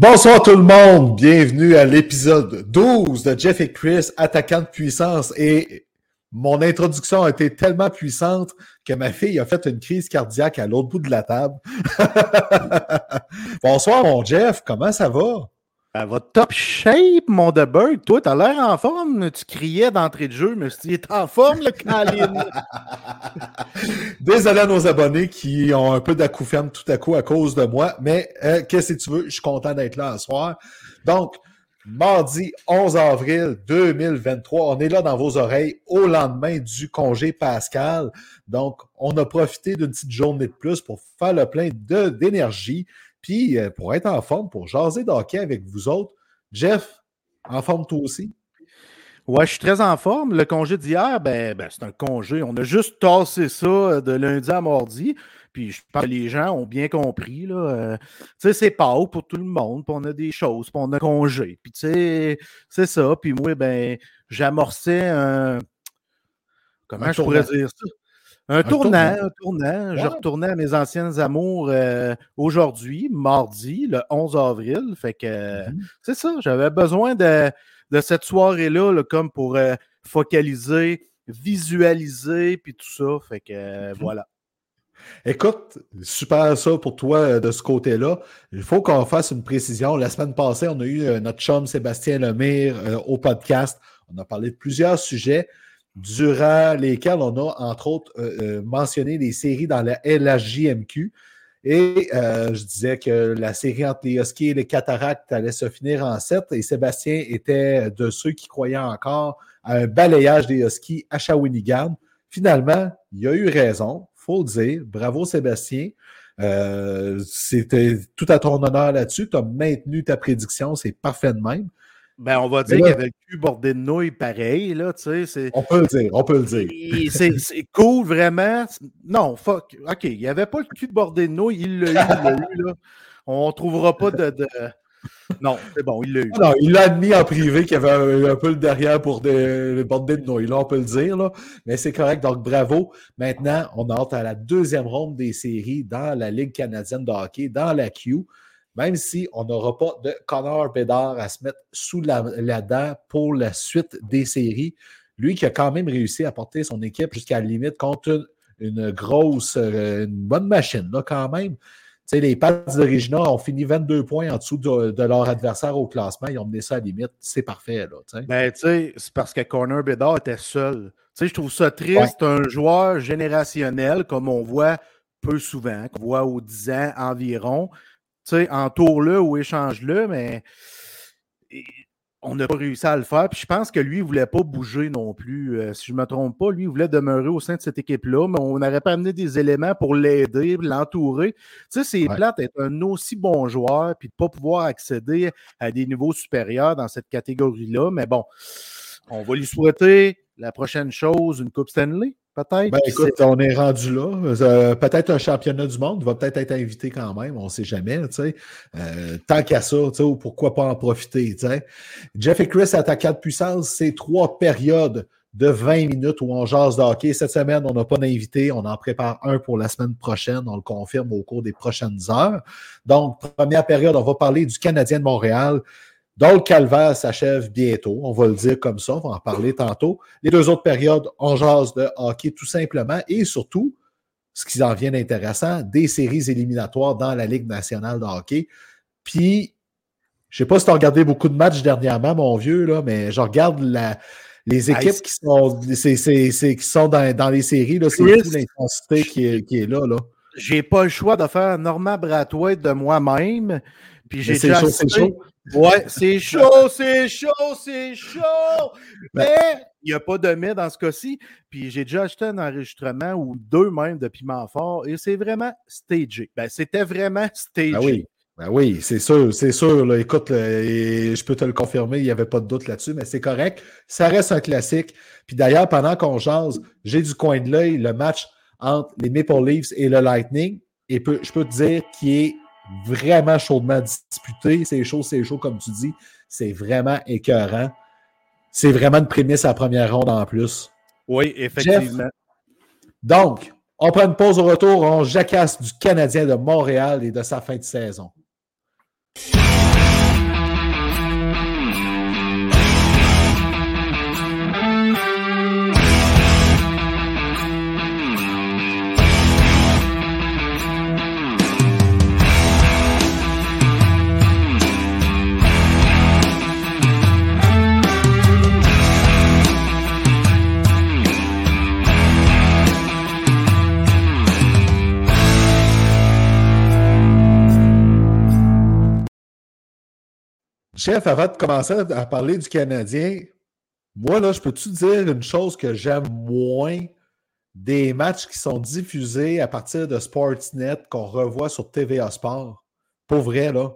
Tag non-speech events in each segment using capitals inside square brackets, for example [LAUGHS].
Bonsoir tout le monde, bienvenue à l'épisode 12 de Jeff et Chris, attaquant de puissance. Et mon introduction a été tellement puissante que ma fille a fait une crise cardiaque à l'autre bout de la table. [LAUGHS] Bonsoir mon Jeff, comment ça va? Ça va top shape, mon Debug. Toi, t'as l'air en forme. Tu criais d'entrée de jeu, mais tu es en forme, le Caline. [LAUGHS] Désolé à nos abonnés qui ont un peu d'acouphène tout à coup à cause de moi, mais euh, qu'est-ce que tu veux? Je suis content d'être là ce soir. Donc, mardi 11 avril 2023, on est là dans vos oreilles au lendemain du congé pascal. Donc, on a profité d'une petite journée de plus pour faire le plein d'énergie. Puis euh, pour être en forme, pour jaser d'hockey avec vous autres, Jeff, en forme toi aussi? Ouais, je suis très en forme. Le congé d'hier, ben, ben c'est un congé. On a juste tassé ça euh, de lundi à mardi. Puis je pense que les gens ont bien compris. Là. Euh, tu sais, c'est pas pour tout le monde. Puis on a des choses, puis on a congé. Puis tu sais, c'est ça. Puis moi, ben, j'amorçais un. Comment je pourrais dire ça? Un, tournant, un tournant. Je retournais à mes anciennes amours euh, aujourd'hui, mardi, le 11 avril. Fait que mm-hmm. c'est ça, j'avais besoin de, cette soirée-là comme pour euh, focaliser, visualiser, puis tout ça. Fait que euh, voilà. Écoute, super ça pour toi de ce côté-là. Il faut qu'on fasse une précision. La semaine passée, on a eu notre chum Sébastien Lemire au podcast. On a parlé de plusieurs sujets durant lesquels on a, entre autres, euh, euh, mentionné des séries dans la LHJMQ. Et euh, je disais que la série entre les Huskies et les Cataractes allait se finir en 7 et Sébastien était de ceux qui croyaient encore à un balayage des Huskies à Shawinigan. Finalement, il a eu raison, faut le dire. Bravo Sébastien. C'était tout à ton honneur là-dessus. Tu as maintenu ta prédiction, c'est parfait de même. Ben, on va dire qu'il y avait le cul bordé de nouilles pareil, là, tu sais. On peut le dire, on peut le dire. C'est cool, vraiment. Non, fuck. OK, il n'y avait pas le cul bordé de nouilles, il l'a eu, il l'a eu, là. On ne trouvera pas de... Non, c'est bon, il l'a eu. Non, il l'a admis en privé qu'il y avait un, peu le derrière pour des, bordées de nouilles, là, on peut le dire, là. Mais c'est correct, donc bravo. Maintenant, on entre à la deuxième ronde des séries dans la Ligue canadienne de hockey, dans la Q même si on n'aura pas de Connor Bedard à se mettre sous la, dent pour la suite des séries. Lui qui a quand même réussi à porter son équipe jusqu'à la limite contre une, grosse, euh, une bonne machine, là, quand même. les Pats de ont fini 22 points en dessous de, leur adversaire au classement. Ils ont mené ça à la limite. C'est parfait. Là, ben, c'est parce que Connor Bedard était seul. je trouve ça triste. Un joueur générationnel, comme on voit peu souvent, qu'on voit aux 10 ans environ, sais, entoure-le ou échange-le, mais on n'a pas réussi à le faire. Puis je pense que lui, il ne voulait pas bouger non plus. Euh, si je ne me trompe pas, lui, il voulait demeurer au sein de cette équipe-là, mais on n'aurait pas amené des éléments pour l'aider, l'entourer. Tu sais, c'est plate d'être un aussi bon joueur puis de ne pas pouvoir accéder à des niveaux supérieurs dans cette catégorie-là. Mais bon, on va lui souhaiter la prochaine chose, une Coupe Stanley. Peut-être. Ben, écoute, on est rendu là. Euh, peut-être un championnat du monde va peut-être être invité quand même, on ne sait jamais. Euh, tant qu'à ça, ou pourquoi pas en profiter. Jeff et Chris, attaquant de puissance, c'est trois périodes de 20 minutes où on jase de hockey. Cette semaine, on n'a pas d'invité. On en prépare un pour la semaine prochaine. On le confirme au cours des prochaines heures. Donc, première période, on va parler du Canadien de Montréal. Donc, le calvaire s'achève bientôt, on va le dire comme ça, on va en parler tantôt. Les deux autres périodes, on jase de hockey tout simplement et surtout, ce qui en vient d'intéressant, des séries éliminatoires dans la Ligue nationale de hockey. Puis, je ne sais pas si tu as regardé beaucoup de matchs dernièrement, mon vieux, là, mais je regarde la, les équipes qui sont, qui sont dans, les séries. C'est l'intensité qui est, qui est là. là. J'ai pas le choix de faire Norman Brathwaite de moi-même. Puis j'ai déjà. Ouais, c'est [LAUGHS] chaud, c'est chaud, c'est chaud. Mais il n'y a pas de mais dans ce cas-ci. Puis j'ai déjà acheté un enregistrement ou deux même de piment fort et c'est vraiment stagé. Ben, c'était vraiment stagé. Ben oui. Ben oui, c'est sûr, c'est sûr. Là. Écoute, je peux te le confirmer, il n'y avait pas de doute là-dessus, mais c'est correct. Ça reste un classique. Puis d'ailleurs, pendant qu'on jase, j'ai du coin de l'œil le match entre les Maple Leafs et le Lightning. Et je peux te dire qu'il est vraiment chaudement disputé. C'est chaud, c'est chaud, comme tu dis. C'est vraiment écœurant. C'est vraiment une prémisse à la première ronde en plus. Oui, effectivement. donc, on prend une pause au retour. On jacasse du Canadien de Montréal et de sa fin de saison. Chef, avant de commencer à parler du Canadien, moi, là, je peux-tu dire une chose que j'aime moins des matchs qui sont diffusés à partir de Sportsnet qu'on revoit sur TVA Sport? Pour vrai, là.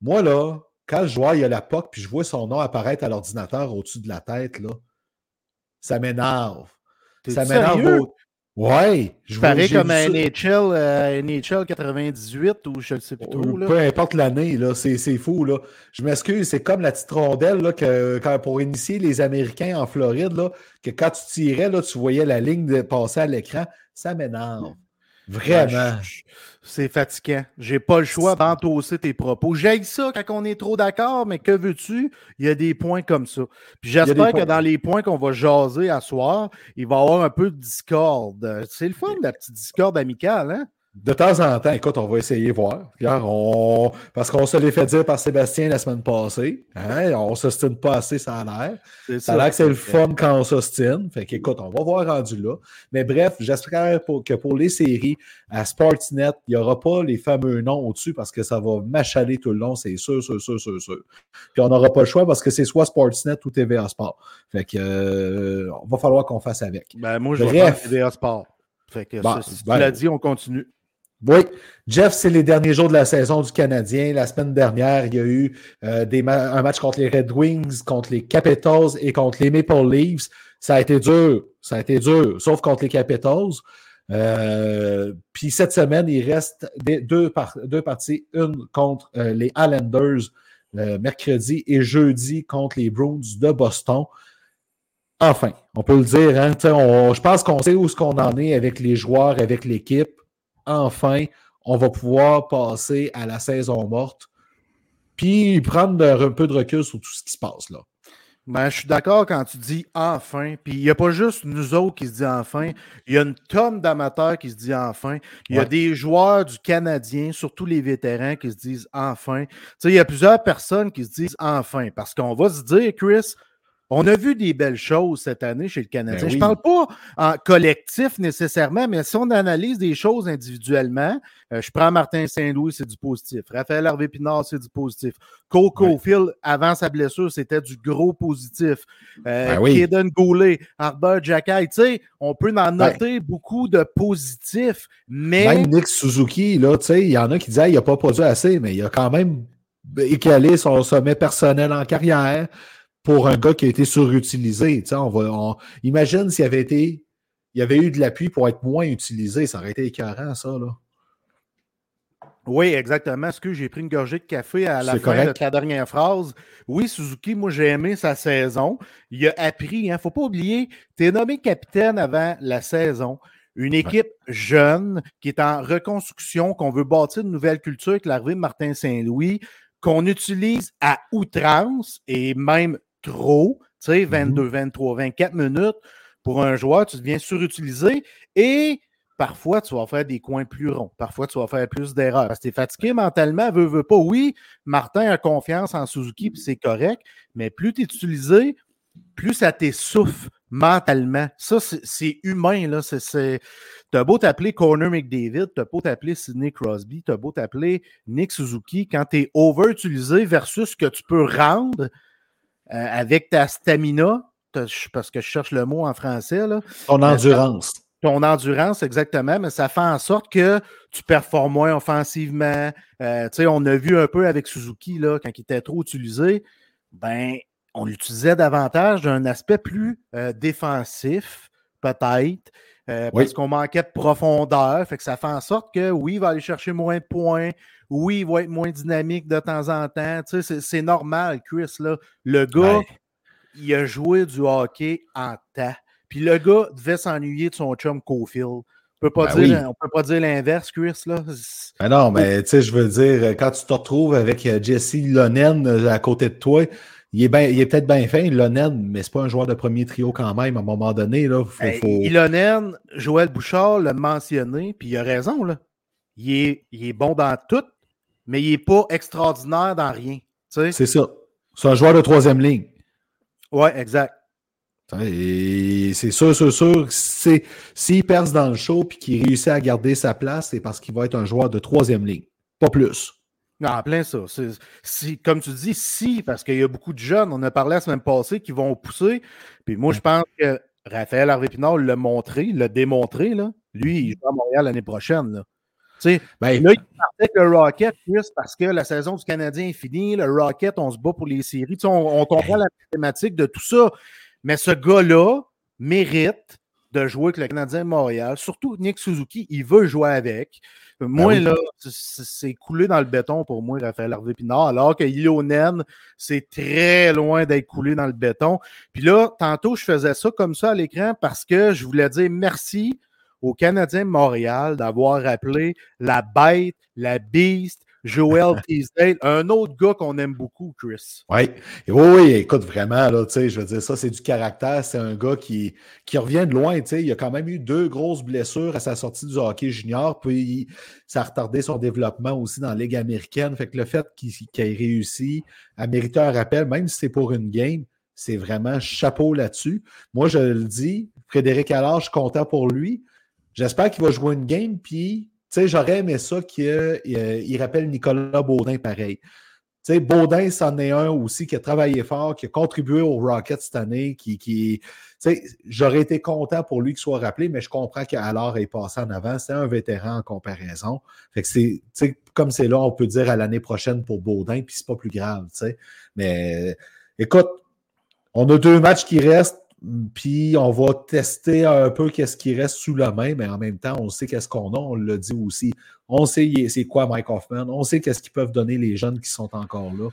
Moi, là, quand je vois, il y a la POC, puis je vois son nom apparaître à l'ordinateur au-dessus de la tête, là, ça m'énerve. Ça m'énerve. Ouais. Je parais comme un NHL, NHL 98 ou je ne sais plus trop. Peu importe l'année, c'est fou. Là. Je m'excuse, c'est comme la petite rondelle là, que, quand, pour initier les Américains en Floride, là, que quand tu tirais, là, tu voyais la ligne de passer à l'écran. Ça m'énerve. Vraiment. C'est fatigant. J'ai pas le choix d'entosser tes propos. J'aime ça quand on est trop d'accord, mais que veux-tu? Il y a des points comme ça. Puis j'espère que dans les points qu'on va jaser à soir, il va y avoir un peu de discorde. C'est le fun, la petite discorde amicale, hein? De temps en temps, écoute, on va essayer voir. on... Parce qu'on se l'est fait dire par Sébastien la semaine passée. Hein? On ne s'ostine pas assez, ça a l'air. Ça a l'air que c'est le fun quand on s'ostine. Fait qu'écoute, on va voir rendu là. Mais bref, j'espère que pour les séries à Sportsnet, il n'y aura pas les fameux noms au-dessus parce que ça va m'achaler tout le long, c'est sûr, sûr, sûr, sûr, sûr. Puis on n'aura pas le choix parce que c'est soit Sportsnet ou TVA Sport. Fait que euh, va falloir qu'on fasse avec. Ben, moi, je vais TVA Sport. Fait que si tu ben, l'as dit, on continue. Oui, Jeff, c'est les derniers jours de la saison du Canadien. La semaine dernière, il y a eu euh, un match contre les Red Wings, contre les Capitals et contre les Maple Leafs. Ça a été dur, ça a été dur, sauf contre les Capitals. Euh, puis cette semaine, il reste deux, parties, une contre euh, les Islanders mercredi et jeudi contre les Bruins de Boston. Enfin, on peut le dire, hein, je pense qu'on sait où ce qu'on en est avec les joueurs, avec l'équipe enfin, on va pouvoir passer à la saison morte, puis prendre un peu de recul sur tout ce qui se passe là. Ben, je suis d'accord quand tu dis enfin. Puis il n'y a pas juste nous autres qui se disent enfin. Il y a une tonne d'amateurs qui se disent enfin. Il y a des joueurs du Canadien, surtout les vétérans, qui se disent enfin. Tu sais, il y a plusieurs personnes qui se disent enfin. Parce qu'on va se dire, Chris, on a vu des belles choses cette année chez le Canadien. Ben je ne parle pas en collectif nécessairement, mais si on analyse des choses individuellement, euh, je prends Martin Saint-Louis, c'est du positif. Raphaël Harvey Pinard, c'est du positif. Coco Phil, avant sa blessure, c'était du gros positif. Euh, ben Kaden Goulet, Arbor Jacky, tu sais, on peut en noter beaucoup de positifs, mais. Même Nick Suzuki, là, tu sais, il y en a qui disaient qu'il n'a pas produit assez, mais il a quand même écalé son sommet personnel en carrière pour un gars qui a été surutilisé. On va, imagine s'il avait été. Il y avait eu de l'appui pour être moins utilisé. Ça aurait été écœurant, ça. Là. Oui, exactement. Est-ce que j'ai pris une gorgée de café à la fin de ta dernière phrase? Oui, Suzuki, moi j'ai aimé sa saison. Il a appris, il hein, ne faut pas oublier, tu es nommé capitaine avant la saison. Une équipe jeune qui est en reconstruction, qu'on veut bâtir une nouvelle culture avec l'arrivée de Martin Saint-Louis, qu'on utilise à outrance et même trop, tu sais, 22, 23, 24 minutes pour un joueur, tu deviens surutilisé. Et parfois, tu vas faire des coins plus ronds. Parfois, tu vas faire plus d'erreurs. Parce que tu es fatigué mentalement, veut, veut pas. Oui, Martin a confiance en Suzuki, puis c'est correct, mais plus tu es utilisé, plus ça t'essouffle mentalement. Ça, c'est humain. Là. C'est, T'as beau t'appeler Corner McDavid, t'as beau t'appeler Sidney Crosby, t'as beau t'appeler Nick Suzuki, quand tu es over-utilisé versus ce que tu peux rendre avec ta stamina, parce que je cherche le mot en français. Là, Ton endurance. Ton endurance, exactement, mais ça fait en sorte que tu performes moins offensivement. Euh, on a vu un peu avec Suzuki, là, quand il était trop utilisé, ben, on l'utilisait davantage d'un aspect plus euh, défensif, peut-être, euh, parce qu'on manquait de profondeur. Fait que ça fait en sorte que oui, il va aller chercher moins de points. Oui, il va être moins dynamique de temps en temps. C'est normal, Chris. Là. Le gars, il a joué du hockey en temps. Puis le gars devait s'ennuyer de son chum Cofield. On peut pas ben dire, peut pas dire l'inverse, Chris. Là. Ben non, mais tu sais, je veux dire, quand tu te retrouves avec euh, Jesse Lonen euh, à côté de toi, il est, ben, est peut-être bien fin, Lonen, mais c'est pas un joueur de premier trio quand même, à un moment donné. Là, Lonen, Joël Bouchard l'a mentionné, puis il a raison. Là. Il, est, il est bon dans tout, mais il n'est pas extraordinaire dans rien. C'est ça. C'est un joueur de troisième ligne. Oui, exact. C'est sûr, sûr, sûr. S'il perce dans le show et qu'il réussit à garder sa place, c'est parce qu'il va être un joueur de troisième ligne. Pas plus. Non, en plein ça. Si, comme tu dis, si, parce qu'il y a beaucoup de jeunes, on a parlé la semaine passée, qui vont pousser. Puis moi, je pense que Raphaël Harvey-Pinard l'a montré, l'a démontré. Là. Lui, il joue à Montréal l'année prochaine. Là. Ben, là, il partait avec le Rocket plus parce que la saison du Canadien est finie. Le Rocket, on se bat pour les séries. On, on, comprend la thématique de tout ça. Mais ce gars-là mérite de jouer avec le Canadien de Montréal. Surtout Nick Suzuki, il veut jouer avec. Ben moi, là, c'est coulé dans le béton pour moi, Raphaël Harvey Pinard, alors que Ionen, c'est très loin d'être coulé dans le béton. Puis là, tantôt, je faisais ça comme ça à l'écran parce que je voulais dire merci aux Canadiens de Montréal d'avoir appelé la bête, la beast, Joel Teasdale, un autre gars qu'on aime beaucoup, Chris. Oui, oui, écoute, vraiment, là, je veux dire, ça, c'est du caractère. C'est un gars qui, qui revient de loin. Il a quand même eu deux grosses blessures à sa sortie du hockey junior, puis ça a retardé son développement aussi dans la Ligue américaine. Fait que le fait qu'il ait réussi à mériter un rappel, même si c'est pour une game, c'est vraiment chapeau là-dessus. Moi, je le dis, Frédéric Allard, je suis content pour lui. J'espère qu'il va jouer une game, puis sais, j'aurais aimé ça qu'il euh, rappelle Nicolas Baudin pareil. Tu Baudin, c'en est un aussi qui a travaillé fort, qui a contribué au Rocket cette année, qui, qui j'aurais été content pour lui qu'il soit rappelé, mais je comprends qu'alors est passé en avant. C'est un vétéran en comparaison. Fait que c'est, comme c'est là, on peut dire à l'année prochaine pour Baudin, puis c'est pas plus grave, tu. Mais écoute, on a deux matchs qui restent. Puis on va tester un peu qu'est-ce qui reste sous la main, mais en même temps, on sait qu'est-ce qu'on a, on l'a dit aussi. On sait c'est quoi Mike Hoffman, on sait qu'est-ce qu'ils peuvent donner les jeunes qui sont encore là.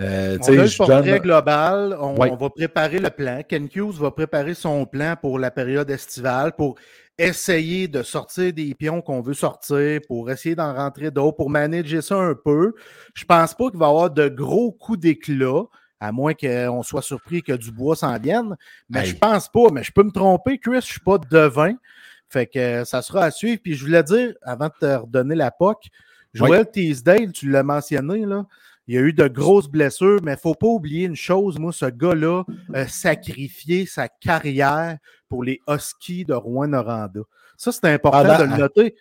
Euh, on a le portrait global, on, va préparer le plan. Ken Hughes va préparer son plan pour la période estivale, pour essayer de sortir des pions qu'on veut sortir, pour essayer d'en rentrer d'autres, pour manager ça un peu. Je pense pas qu'il va y avoir de gros coups d'éclat à moins qu'on soit surpris que Dubois s'en vienne. Mais je pense pas, mais je peux me tromper, Chris, je ne suis pas devin. Fait que euh, ça sera à suivre. Puis je voulais dire, avant de te redonner la POC, Joël Teasdale, tu l'as mentionné, là, il y a eu de grosses blessures, mais il ne faut pas oublier une chose, moi, ce gars-là a sacrifié sa carrière pour les Huskies de Rouen-Noranda. Ça, c'est important de le noter.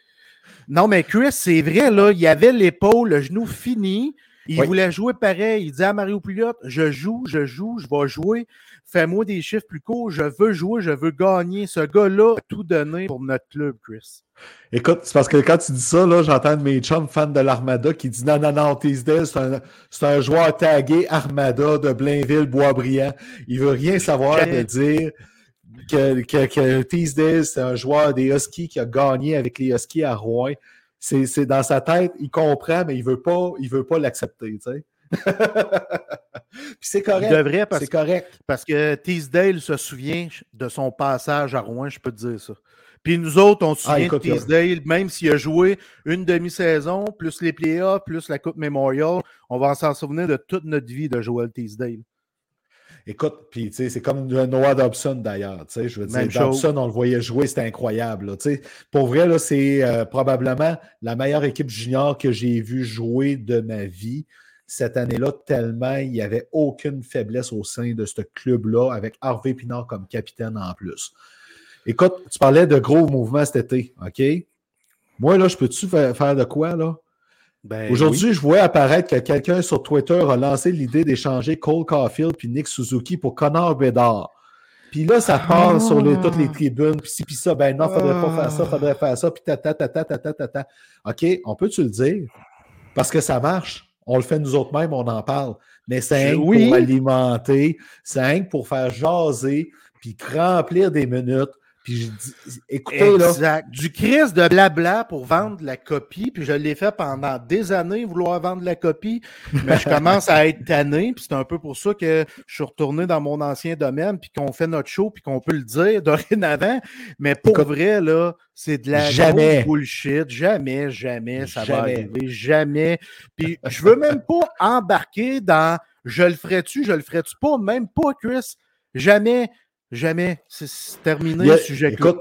Non, mais Chris, c'est vrai, là, il avait l'épaule, le genou fini. Il voulait jouer pareil. Il dit à Mario Pouliot Je joue, je joue, je vais jouer. Fais-moi des chiffres plus courts. Je veux jouer, je veux gagner. Ce gars-là a tout donné pour notre club, Chris. Écoute, c'est parce que quand tu dis ça, là, j'entends mes chums fans de l'Armada qui disent non, non, non, Teasdale, c'est un, un, joueur tagué Armada de Blainville, Boisbriand. Il veut rien savoir de dire que, que, que Teasdale, c'est un joueur des Huskies qui a gagné avec les Huskies à Rouen c'est dans sa tête, il comprend, mais il veut pas, il veut pas l'accepter, tu sais. [LAUGHS] Puis c'est correct. Devrait parce, correct. parce que Teasdale se souvient de son passage à Rouen, je peux te dire ça. Puis nous autres, on se ah, souvient de Teasdale, même s'il a joué une demi-saison, plus les playoffs, plus la Coupe Memorial, on va s'en souvenir de toute notre vie de Joel Teasdale. Écoute, puis tu sais, c'est comme Noah Dobson d'ailleurs. Tu sais, je veux dire, Même chose. Dobson, on le voyait jouer, c'était incroyable. là, tu sais. Pour vrai, là, c'est euh, probablement la meilleure équipe junior que j'ai vue jouer de ma vie cette année-là, tellement il n'y avait aucune faiblesse au sein de ce club-là, avec Harvey Pinard comme capitaine en plus. Écoute, tu parlais de gros mouvements cet été, OK? Moi, là, je peux-tu fa- faire de quoi, là? Ben, Aujourd'hui, je vois apparaître que quelqu'un sur Twitter a lancé l'idée d'échanger Cole Caulfield puis Nick Suzuki pour Connor Bedard. Puis là, ça part Ah. sur les- toutes les tribunes, puis ci, puis ça. Ben non, faudrait pas faire ça, Ah. faudrait faire ça, puis tata, tata, tata, tata. OK, on peut-tu le dire? Parce que ça marche. On le fait nous autres mêmes, on en parle. Mais c'est oui. pour alimenter, c'est pour faire jaser, puis remplir des minutes. Puis je dis, écoutez, là, Exact. Du Chris de blabla pour vendre la copie. Puis je l'ai fait pendant des années, vouloir vendre la copie. Mais je commence à être tanné. Puis c'est un peu pour ça que je suis retourné dans mon ancien domaine. Puis qu'on fait notre show. Puis qu'on peut le dire [LAUGHS] dorénavant. Mais pour Écoute, vrai, là, c'est de la jamais. bullshit. Jamais, jamais ça va Jamais. arriver. Jamais. Puis je veux même pas embarquer dans je le ferais-tu, je le ferais-tu pas. Même pas, Chris. Jamais. Jamais. C'est terminé Il y a- le sujet. écoute,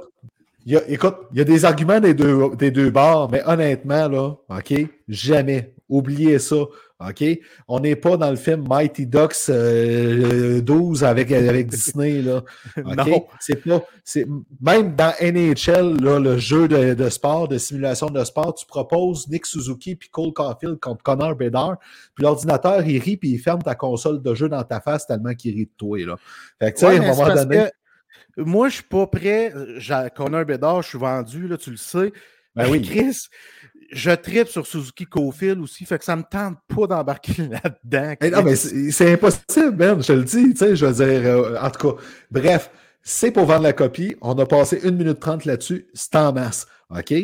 il y a, écoute, il y a des arguments des deux, des deux bords, mais honnêtement, là, OK, jamais. Oubliez ça. OK? On n'est pas dans le film Mighty Ducks euh, 12 avec, avec Disney. Là. [LAUGHS] Non. C'est pas. c'est- Même dans NHL, là, le jeu de, de sport, de simulation de sport, tu proposes Nick Suzuki puis Cole Caulfield contre Connor Bedard, puis l'ordinateur, il rit puis il ferme ta console de jeu dans ta face tellement qu'il rit de toi. Là. Fait que, tu sais, Ouais, à un mais c'est moment parce donné. que moi, je suis pas prêt. J'ai Connor Bedard, je suis vendu, là, tu le sais. Ben Mais oui. Chris, je tripe sur Suzuki Cofield aussi, fait que ça me tente pas d'embarquer [LAUGHS] là-dedans. Eh non, mais c'est impossible, man, je le dis, tu sais, je veux dire, euh, en tout cas, bref, c'est pour vendre la copie, on a passé une minute trente là-dessus, c'est en masse, OK?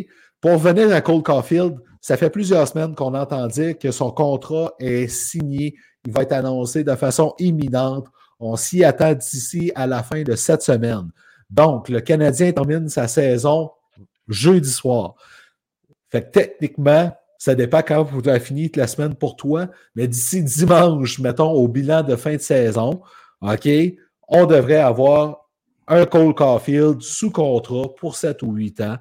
Pour revenir à Cole Caulfield, ça fait plusieurs semaines qu'on entend dire que son contrat est signé, il va être annoncé de façon imminente, on s'y attend d'ici à la fin de cette semaine. Donc, le Canadien termine sa saison jeudi soir. Fait que techniquement, ça dépend quand vous avez fini la semaine pour toi, mais d'ici dimanche, mettons, au bilan de fin de saison, OK, on devrait avoir un Cole Caulfield sous contrat pour 7 ou 8 ans,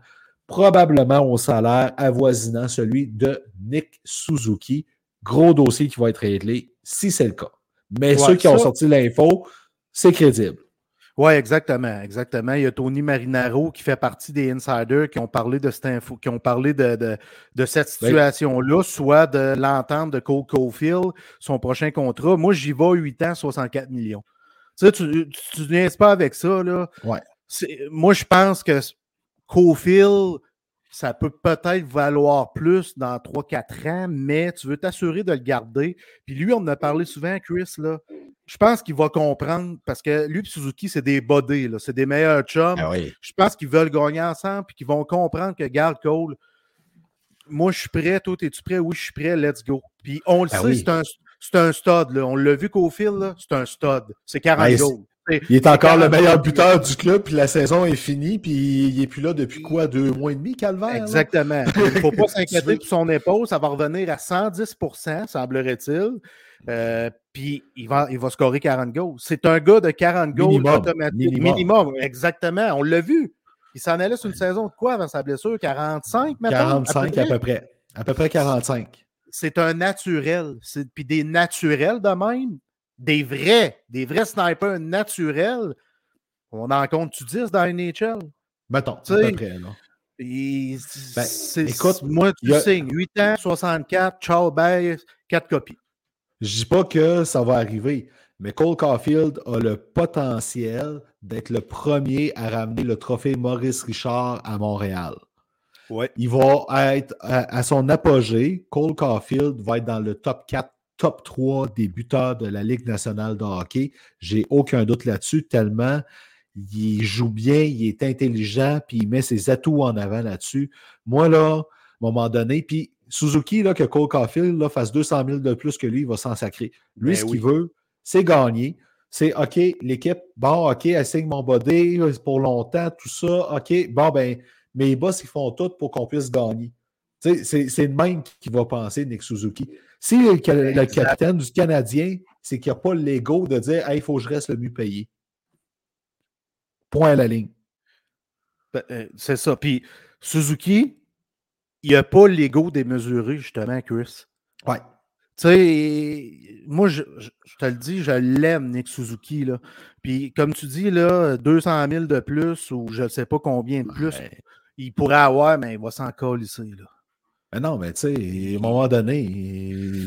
probablement au salaire avoisinant celui de Nick Suzuki. Gros dossier qui va être réglé si c'est le cas. Mais Ouais, ceux qui ont sorti l'info, c'est crédible. Oui, exactement, exactement. Il y a Tony Marinaro qui fait partie des insiders qui ont parlé de cette info, qui ont parlé de, de, de cette Oui. situation-là, soit de l'entente de Cole Caulfield, son prochain contrat. Moi, j'y vais 8 ans, 64 millions. Tu sais, tu tu pas avec ça, là. Ouais. Moi, je pense que Caulfield, ça peut peut-être valoir plus dans 3-4 ans, mais tu veux t'assurer de le garder. Puis lui, on en a parlé souvent, Chris, là. Je pense qu'il va comprendre parce que lui et Suzuki, c'est des bodés. C'est des meilleurs chums. oui. Je pense qu'ils veulent gagner ensemble puis qu'ils vont comprendre que, garde Cole, moi, je suis prêt. Toi, es-tu prêt? Oui, je suis prêt. Let's go. Puis on le Ah sait, oui. c'est un, c'est un stud. Là. On l'a vu qu'au fil, c'est un stud. C'est 40 Ouais, goals. C'est- Il est encore le 40 meilleur buteur du club, puis la saison est finie, puis il n'est plus là depuis quoi, deux mois et demi, Calvaire? Exactement. [LAUGHS] Il ne faut pas s'inquiéter pour son épaule. Ça va revenir à 110% semblerait-il. Euh, puis il va, il va scorer 40 goals. C'est un gars de 40 goals Minimum. Minimum. Minimum. exactement. On l'a vu. Il s'en allait sur une saison de quoi avant sa blessure? 45, maintenant? 45 à peu près. À peu près 45. C'est un naturel. Puis des naturels de même, des vrais, des vrais snipers naturels, on en compte-tu 10 dans NHL? Mettons, Tu à sais, peu près. Et Ben, écoute, moi, tu a- signes 8 ans, 64, ciao, bye, 4 copies. Je dis pas que ça va arriver, mais Cole Caulfield a le potentiel d'être le premier à ramener le trophée Maurice Richard à Montréal. Ouais. Il va être à, à son apogée. Cole Caulfield va être dans le top 4, top 3 des buteurs de la Ligue nationale de hockey. J'ai aucun doute là-dessus, tellement il joue bien, il est intelligent, puis il met ses atouts en avant là-dessus. Moi, là, à un moment donné, puis Suzuki, là, que Cole Caulfield là, fasse 200 000 de plus que lui, il va s'en sacrer. Lui, Ben ce oui. qu'il veut, c'est gagner. C'est OK, l'équipe, bon, OK, elle signe mon body pour longtemps, tout ça. OK, bon, ben, mes boss, ils font tout pour qu'on puisse gagner. C'est le même qui va penser, Nick Suzuki. Si le, capitaine du Canadien c'est qu'il n'y a pas l'ego de dire il faut que je reste le mieux payé. Point à la ligne. Ben, euh, c'est ça. Puis Suzuki, il n'y a pas l'ego démesuré, justement, Chris. Ouais. Tu sais, moi, je, te le dis, je l'aime, Nick Suzuki. Là. Puis, comme tu dis, là, 200 000 de plus ou je ne sais pas combien de plus, il pourrait avoir, mais il va s'en coller ici. Là. Mais non, mais tu sais, à un moment donné,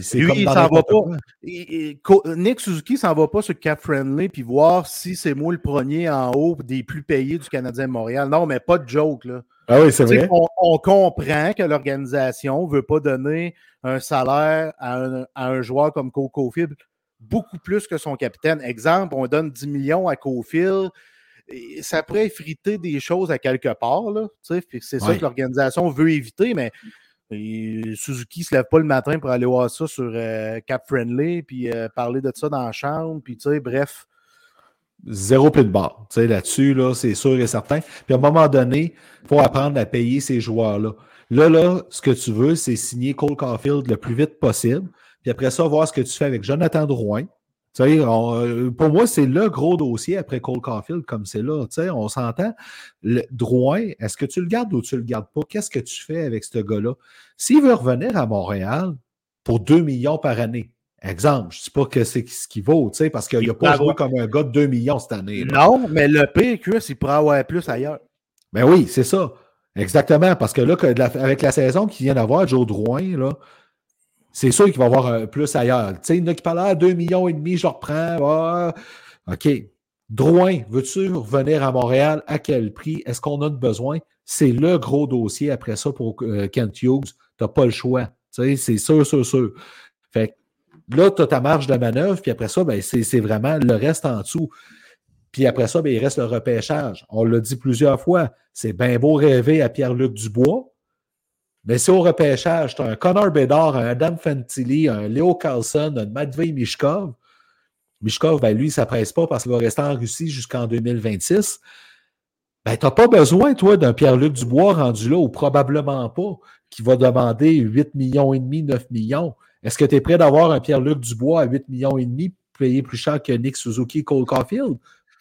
c'est comme dans s'en va pas. Nick Suzuki s'en va pas sur Cap Friendly puis voir si c'est moi le premier en haut des plus payés du Canadien de Montréal. Non, mais pas de joke, là. Ah oui, c'est vrai. On, comprend que l'organisation ne veut pas donner un salaire à un, joueur comme Cofield beaucoup plus que son capitaine. Exemple, on donne 10 millions à Cofield. Ça pourrait effriter des choses à quelque part. C'est ça que l'organisation veut éviter, mais Suzuki ne se lève pas le matin pour aller voir ça sur euh, Cap Friendly, puis euh, parler de ça dans la chambre, puis bref zéro plus de barre. Là-dessus, là, c'est sûr et certain. Puis à un moment donné, il faut apprendre à payer ces joueurs-là. Là, là, ce que tu veux, c'est signer Cole Caulfield le plus vite possible. Puis après ça, voir ce que tu fais avec Jonathan Drouin. Euh, pour moi, c'est le gros dossier après Cole Caulfield, comme c'est là. On s'entend. Le Drouin, est-ce que tu le gardes ou tu le gardes pas? Qu'est-ce que tu fais avec ce gars-là? S'il veut revenir à Montréal pour 2 millions par année, Exemple, je ne dis pas que c'est ce qu'il vaut, parce qu'il n'a pas joué comme un gars de 2 millions cette année. Non, mais le PQ, il pourrait avoir plus ailleurs. Ben oui, c'est ça. Exactement. Parce que là, avec la saison qu'il vient d'avoir, Joe Drouin, là, c'est sûr qu'il va avoir un plus ailleurs. Tu sais, il y en a qui parlent à 2 millions et demi, je le reprends. OK. Drouin, veux-tu revenir à Montréal? À quel prix? Est-ce qu'on a besoin? C'est le gros dossier après ça pour euh, Kent Hughes. Tu n'as pas le choix. C'est sûr, sûr, sûr. Fait Là, tu as ta marge de manœuvre, puis après ça, ben, c'est vraiment le reste en dessous. Puis après ça, ben, il reste le repêchage. On l'a dit plusieurs fois, c'est bien beau rêver à Pierre-Luc Dubois, mais si au repêchage, tu as un Connor Bedard, un Adam Fantilli, un Léo Carlson, un Matvey Mishkov, Mishkov, ben, lui, il ne s'appresse pas parce qu'il va rester en Russie jusqu'en 2026. Ben, tu n'as pas besoin, toi, d'un Pierre-Luc Dubois rendu là, ou probablement pas, qui va demander 8 millions et demi, 9 millions. Est-ce que tu es prêt d'avoir un Pierre-Luc Dubois à 8 millions et demi payé plus cher que Nick Suzuki Cole Caulfield?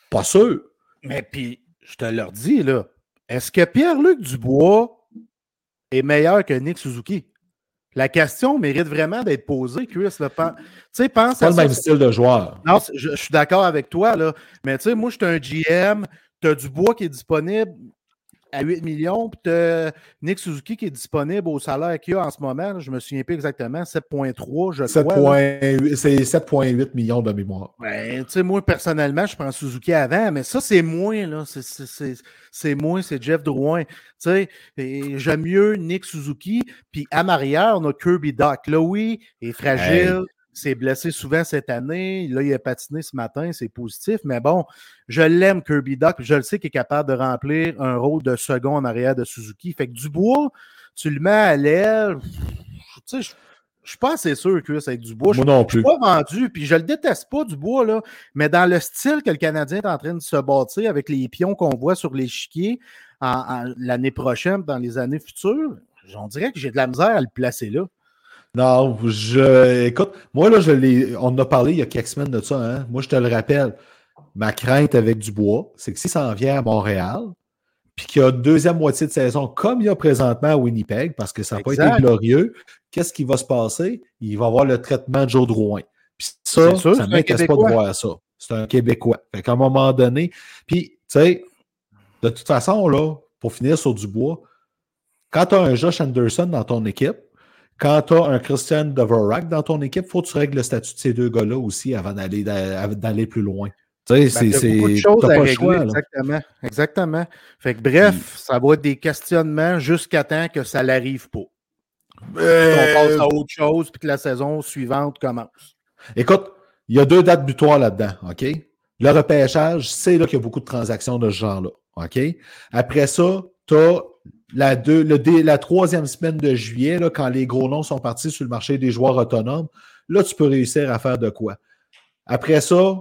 Pas sûr. Mais puis, je te leur dis, là, est-ce que Pierre-Luc Dubois est meilleur que Nick Suzuki? La question mérite vraiment d'être posée, Chris. Sais, pense pas le même style de joueur. Non, je, je suis d'accord avec toi, là. Mais tu sais, moi, je suis un GM. Tu as Dubois qui est disponible à 8 millions. Puis tu Nick Suzuki qui est disponible au salaire qu'il a en ce moment. je ne me souviens plus exactement, 7,3, je crois. C'est 7,8 millions de mémoire. Ben, tu sais, moi, personnellement, je prends Suzuki avant, mais ça, c'est moins, là. C'est moins, c'est Jeff Drouin. Tu sais, j'aime mieux Nick Suzuki. Puis à arrière, on a Kirby Doc. Chloé est fragile s'est blessé souvent cette année. Là, il a patiné ce matin, c'est positif. Mais bon, je l'aime, Kirby Doc. Je le sais qu'il est capable de remplir un rôle de second en arrière de Suzuki. Fait que Dubois, tu le mets à l'aile. Tu sais, je je suis pas assez sûr que ça avec Dubois. Moi non plus. Je suis pas vendu, puis je le déteste pas, Dubois, là, mais dans le style que le Canadien est en train de se bâtir avec les pions qu'on voit sur l'échiquier l'année prochaine, dans les années futures, on dirait que j'ai de la misère à le placer là. Non, je. Écoute, moi, là, je l'ai. On en a parlé il y a quelques semaines de ça, hein. Moi, je te le rappelle. Ma crainte avec Dubois, c'est que si ça en vient à Montréal, puis qu'il y a une deuxième moitié de saison comme il y a présentement à Winnipeg, parce que ça n'a pas été glorieux, qu'est-ce qui va se passer? Il va avoir le traitement de Joe Drouin. Puis ça, ça ne m'intéresse pas de voir ça. C'est un Québécois. Fait qu'à un moment donné, puis, tu sais, de toute façon, là, pour finir sur Dubois, quand tu as un Josh Anderson dans ton équipe, quand tu as un Christian Dvorak dans ton équipe, il faut que tu règles le statut de ces deux gars-là aussi avant d'aller, d'aller plus loin. Tu sais, ben, c'est, beaucoup de choses à régler, choix, exactement. Exactement. Fait que bref, ça va être des questionnements jusqu'à temps que ça n'arrive pas. Euh... On passe à autre chose puis que la saison suivante commence. Écoute, il y a deux dates butoirs là-dedans, OK? Le repêchage, c'est là qu'il y a beaucoup de transactions de ce genre-là, OK? Après ça, tu as la, deux, le, la troisième semaine de juillet, là, quand les gros noms sont partis sur le marché des joueurs autonomes, là, tu peux réussir à faire de quoi. Après ça,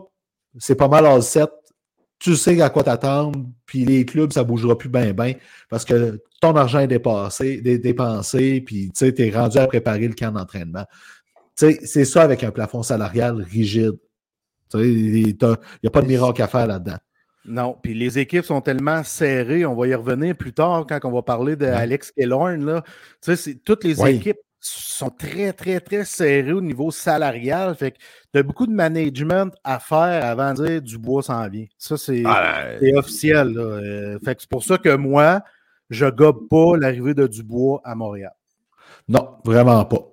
c'est pas mal en 7. Tu sais à quoi t'attendre, puis les clubs, ça bougera plus bien, bien, parce que ton argent est dépensé, puis tu es rendu à préparer le camp d'entraînement. C'est ça avec un plafond salarial rigide. Il n'y a pas de miracle à faire là-dedans. Non, puis les équipes sont tellement serrées, on va y revenir plus tard quand on va parler d'Alex Killorn. Toutes les équipes sont très, très, très serrées au niveau salarial. Fait que tu as beaucoup de management à faire avant de dire Dubois s'en vient. Ça, c'est ah, officiel. Euh, fait que c'est pour ça que moi, je gobe pas l'arrivée de Dubois à Montréal. Non, vraiment pas.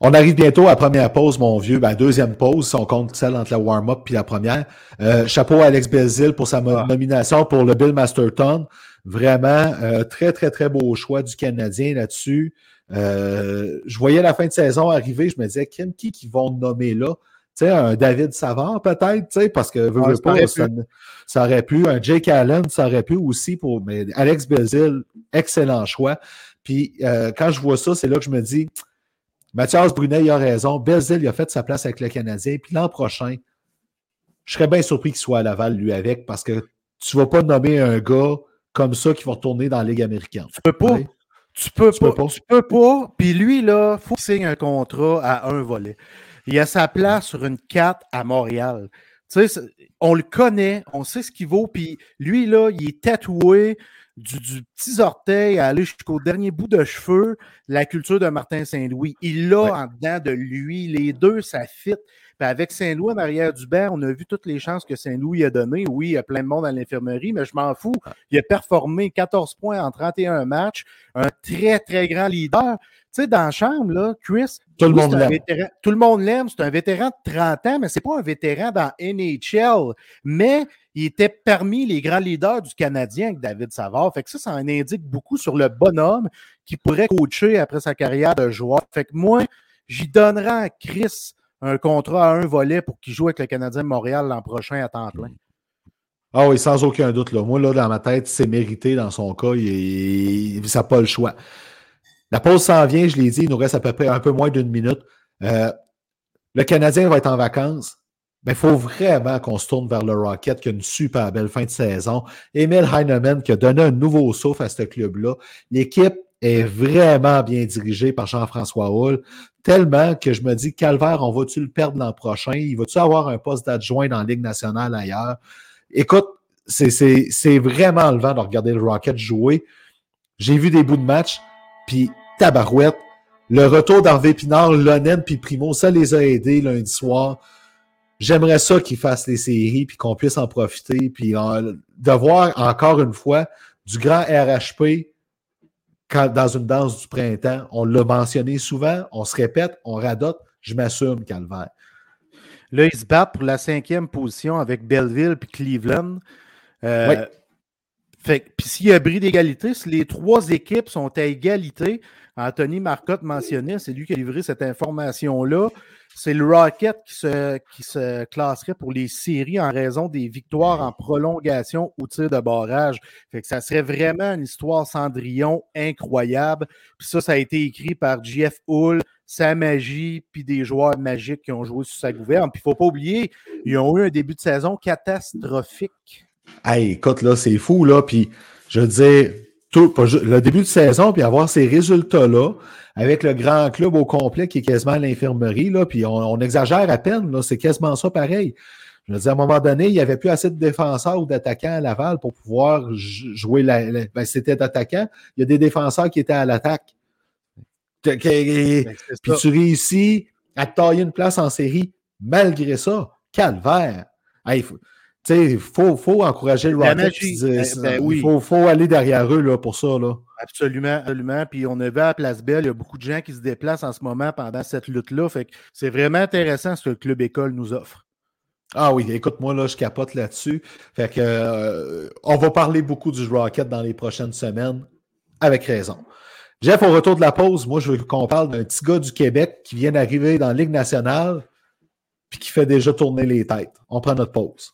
On arrive bientôt à la première pause, mon vieux. Ben, deuxième pause, si on compte celle entre la warm-up et la première. Euh, chapeau à Alex Belzil pour sa ah. nomination pour le Bill Masterton. Vraiment, euh, très, très, très beau choix du Canadien là-dessus. Euh, je voyais la fin de saison arriver, je me disais, qui qui vont nommer là? Tu sais, un David Savard peut-être, parce que pas, ça, aurait pu. Un Jake Allen, ça aurait pu aussi pour. Mais Alex Belzil, excellent choix. Puis quand je vois ça, c'est là que je me dis, Mathias Brunet, il a raison. Belzil, il a fait sa place avec le Canadien. Puis l'an prochain, je serais bien surpris qu'il soit à Laval, lui, avec, parce que tu ne vas pas nommer un gars comme ça qui va retourner dans la Ligue américaine. Tu peux pas. Tu peux pas. Tu peux pas. Puis lui, là, il faut qu'il signe un contrat à un volet. Il a sa place sur une 4 à Montréal. Tu sais, on le connaît, on sait ce qu'il vaut. Puis lui, là, il est tatoué du, petit orteil à aller jusqu'au dernier bout de cheveux, la culture de Martin Saint-Louis. Il l'a en dedans de lui. Les deux, ça fit. avec Saint-Louis en arrière du banc, on a vu toutes les chances que Saint-Louis a données. Oui, il y a plein de monde à l'infirmerie, mais je m'en fous. Il a performé 14 points en 31 matchs. Un très, très grand leader. Tu sais, dans la chambre, là, Chris, tout le monde l'aime. Tout le monde l'aime. C'est un vétéran de 30 ans, mais c'est pas un vétéran dans NHL. Mais il était parmi les grands leaders du Canadien avec David Savard. Fait que ça, ça en indique beaucoup sur le bonhomme qui pourrait coacher après sa carrière de joueur. Fait que moi, j'y donnerai à Chris un contrat à un volet pour qu'il joue avec le Canadien de Montréal l'an prochain à temps plein. Ah oui, sans aucun doute. Moi, là, dans ma tête, c'est mérité dans son cas. Il, ça n'a pas le choix. La pause s'en vient, je l'ai dit, il nous reste à peu près un peu moins d'une minute. Euh, le Canadien va être en vacances. Il ben, faut vraiment qu'on se tourne vers le Rocket qui a une super belle fin de saison. Emil Heinemann qui a donné un nouveau souffle à ce club-là. L'équipe est vraiment bien dirigée par Jean-François Hull, tellement que je me dis, Calvaire, on va-tu le perdre l'an prochain? Il va-tu avoir un poste d'adjoint dans la Ligue nationale ailleurs? Écoute, c'est vraiment le vent de regarder le Rocket jouer. J'ai vu des bouts de match, puis tabarouette. Le retour d'Harvey Pinard, Lonen puis Primo, ça les a aidés lundi soir. J'aimerais ça qu'ils fassent les séries puis qu'on puisse en profiter. Puis de voir encore une fois du grand RHP quand, dans une danse du printemps. On l'a mentionné souvent, on se répète, on radote. Je m'assume, Calvaire. Là, ils se battent pour la cinquième position avec Belleville puis Cleveland. Euh, puis s'il y a bris d'égalité, si les trois équipes sont à égalité, Anthony Marcotte mentionnait, c'est lui qui a livré cette information-là. C'est le Rocket qui se, qui se classerait pour les séries en raison des victoires en prolongation ou tir de barrage. Fait que ça serait vraiment une histoire Cendrillon incroyable. Puis ça, ça a été écrit par Jeff Hull, sa magie, puis des joueurs magiques qui ont joué sous sa gouverne. Puis il ne faut pas oublier, ils ont eu un début de saison catastrophique. Hey, écoute, là, c'est fou, là. Puis je veux dire, le début de saison, puis avoir ces résultats-là, avec le grand club au complet qui est quasiment à l'infirmerie, là, puis on, exagère à peine, là, c'est quasiment ça pareil. Je veux dire, à un moment donné, il n'y avait plus assez de défenseurs ou d'attaquants à Laval pour pouvoir jouer la. ben, c'était d'attaquants. Il y a des défenseurs qui étaient à l'attaque. Ben, puis tu réussis à tailler une place en série malgré ça. Calvaire. Hey, faut, il faut, faut, encourager le Rocket. Ben, ben il faut, faut, aller derrière eux là, pour ça. Là. Absolument, absolument. Puis on a vu à Place Belle, il y a beaucoup de gens qui se déplacent en ce moment pendant cette lutte-là. Fait que c'est vraiment intéressant ce que le Club École nous offre. Ah oui, écoute, moi, là, je capote là-dessus. Fait que euh, on va parler beaucoup du Rocket dans les prochaines semaines, avec raison. Jeff, au retour de la pause, moi, je veux qu'on parle d'un petit gars du Québec qui vient d'arriver dans la Ligue nationale puis qui fait déjà tourner les têtes. On prend notre pause.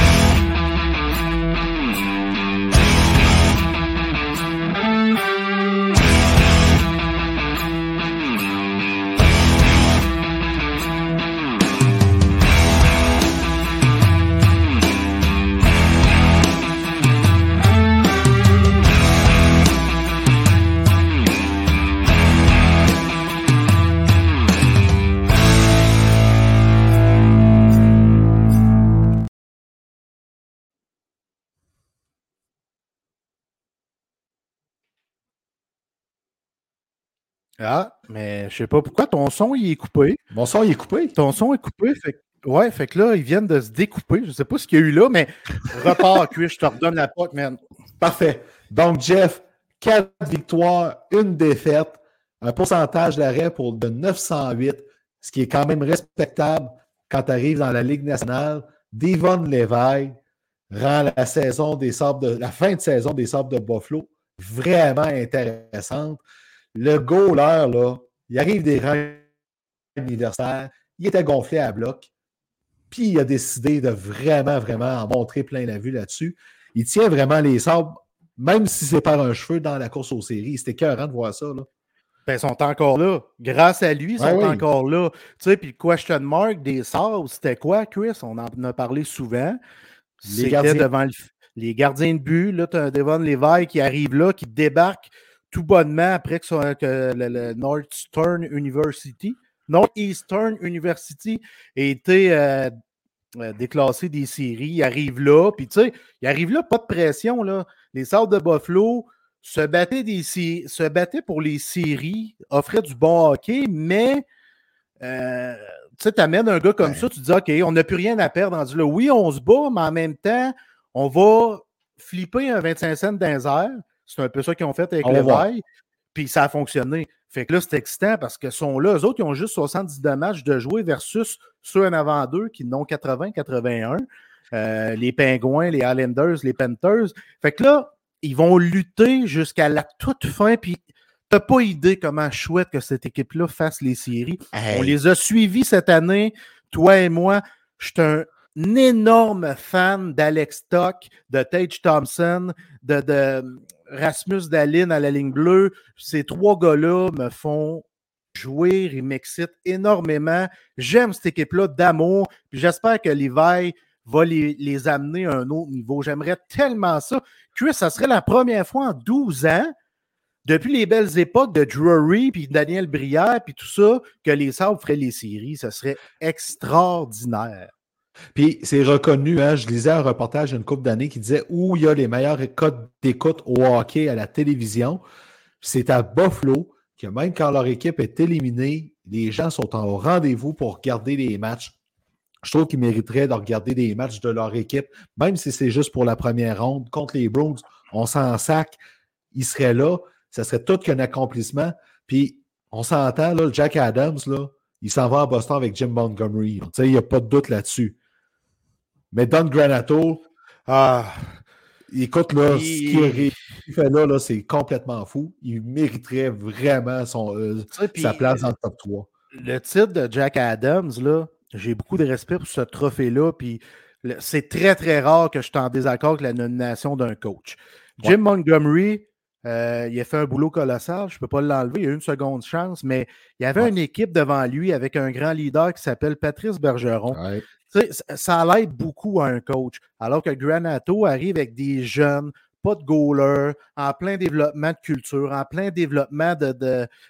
Ah, mais je sais pas pourquoi ton son il est coupé. Mon son il est coupé. Ton son est coupé. Fait, ouais, fait que là, ils viennent de se découper. Je sais pas ce qu'il y a eu là, mais repars [LAUGHS] cuit, je te redonne la porte, man. Parfait. Donc, Jeff, quatre victoires, une défaite, un pourcentage d'arrêt pour de 908, ce qui est quand même respectable quand tu arrives dans la Ligue nationale. Devon Levi rend la saison des sables de la fin de saison des sables de Buffalo vraiment intéressante. Le goaler, là, il arrive des rangs universitaires, il était gonflé à bloc, puis il a décidé de vraiment, vraiment en montrer plein la vue là-dessus. Il tient vraiment les sables, même si c'est par un cheveu dans la course aux séries. C'était écœurant de voir ça. Là. Ben, ils sont encore là. Grâce à lui, ils sont encore là. Tu sais, puis le question mark des sables, c'était quoi, Chris? On en a parlé souvent. Devant les gardiens de but. Là, tu as Devon Levi qui arrive là, qui débarque tout bonnement après que, que le, Northern University, Northeastern University ait été euh, euh, déclassé des séries. Il arrive là, puis tu sais, il arrive là, pas de pression. Là. Les Sables de Buffalo se battaient, des, se battaient pour les séries, offraient du bon hockey, mais euh, tu sais, amènes un gars comme ça, tu dis OK, on n'a plus rien à perdre. On dit là, oui, on se bat, mais en même temps, on va flipper un 25 cents dans les C'est un peu ça qu'ils ont fait avec Levi. Puis ça a fonctionné. Fait que là, c'est excitant parce que sont là. Eux autres, ils ont juste 70 de matchs de jouer versus ceux en avant d'eux qui n'ont 80-81. Euh, les Pingouins, les Islanders, les Panthers. Fait que là, ils vont lutter jusqu'à la toute fin. Puis t'as pas idée comment chouette que cette équipe-là fasse les séries. On les a suivis cette année, toi et moi. Je suis un énorme fan d'Alex Stock, de Tage Thompson, de, Rasmus Dallin à la ligne bleue. Ces trois gars-là me font jouer, ils m'excitent énormément. J'aime cette équipe-là d'amour. J'espère que Levi va les, amener à un autre niveau. J'aimerais tellement ça. Que ça serait la première fois en 12 ans, depuis les belles époques de Drury, puis Daniel Brière, puis tout ça, que les Sabres feraient les séries. Ce serait extraordinaire. Puis c'est reconnu, hein, je lisais un reportage d'une couple d'années qui disait où il y a les meilleurs codes d'écoute au hockey à la télévision. C'est à Buffalo que même quand leur équipe est éliminée, les gens sont au rendez-vous pour regarder les matchs. Je trouve qu'ils mériteraient de regarder des matchs de leur équipe, même si c'est juste pour la première ronde. Contre les Bruins, on s'en sac. Ils seraient là. Ça serait tout qu'un accomplissement. Puis on s'entend, là, Jack Adams, là, il s'en va à Boston avec Jim Montgomery. Il n'y a pas de doute là-dessus. Mais Don Granato, ah, écoute, là, ce qu'il fait là, là c'est complètement fou. Il mériterait vraiment son, euh, sa place dans le top 3. Le titre de Jack Adams, là, j'ai beaucoup de respect pour ce trophée-là. Puis c'est très, très rare que je suis en désaccord avec la nomination d'un coach. Jim Montgomery, euh, il a fait un boulot colossal. Je ne peux pas l'enlever. Il a eu une seconde chance, mais il y avait une équipe devant lui avec un grand leader qui s'appelle Patrice Bergeron ça l'aide beaucoup à un coach. Alors que Granato arrive avec des jeunes, pas de goalers, en plein développement de culture, en plein développement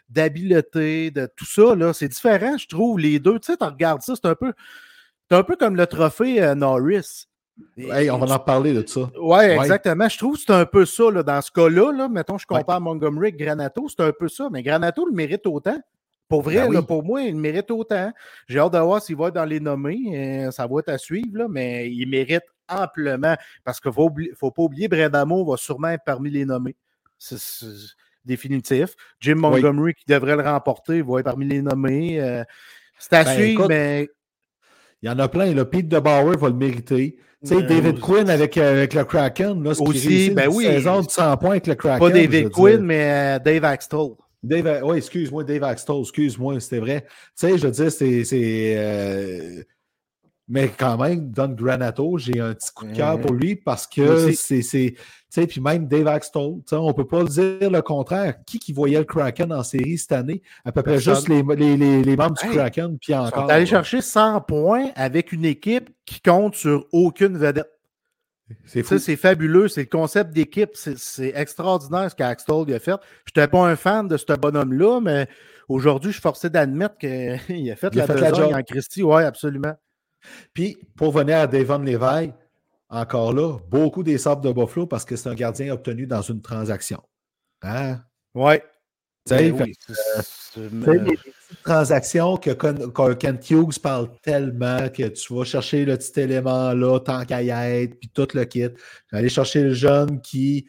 d'habileté, de, de, tout ça. C'est différent, je trouve, les deux. Tu sais, tu regardes ça, c'est un peu. un peu comme le trophée euh, Norris. Hey, on va en parler de ça. Oui, ouais. exactement. Je trouve que c'est un peu ça dans ce cas-là. Là, mettons, je compare Montgomery avec Granato, c'est un peu ça. Mais Granato le mérite autant. Pour vrai, ben pour moi, il mérite autant. J'ai hâte de voir s'il va être dans les nommés. Euh, ça va être à suivre, mais il mérite amplement. Parce qu'il ne faut, pas oublier, Bredamo va sûrement être parmi les nommés. C'est définitif. Jim Montgomery, qui devrait le remporter, va être parmi les nommés. Euh, c'est à ben, suivre, mais. Il y en a plein. Le Pete DeBauer va le mériter. Tu sais, euh, David Quinn avec, avec, le Kraken, là, aussi, ben oui. saison de 100 points avec le Kraken. Pas David Quinn, mais Dave Axtell. Dave, oui, excuse-moi, Dave Axtell, excuse-moi, c'était vrai. Tu sais, je veux dire, c'est. Euh, mais quand même, Don Granato, j'ai un petit coup de cœur pour lui parce que c'est. Tu sais, puis même Dave Axtell, on ne peut pas dire le contraire. Qui qui voyait le Kraken en série cette année? À peu près juste les, les, les, membres du Kraken, puis encore. Ils chercher 100 points avec une équipe qui compte sur aucune vedette. C'est fabuleux. C'est le concept d'équipe. C'est extraordinaire ce qu'Axtol a fait. Je n'étais pas un fan de ce bonhomme-là, mais aujourd'hui, je suis forcé d'admettre qu'il [LAUGHS] a fait, la, fait en Christie. Oui, absolument. Puis, pour venir à Devon Levi, encore là, beaucoup des sables de Buffalo parce que c'est un gardien obtenu dans une transaction. Hein? Fait oui, transactions que, que Kent Hughes parle tellement que tu vas chercher le petit élément là, tant qu'à y être, puis tout le kit. Aller chercher le jeune qui,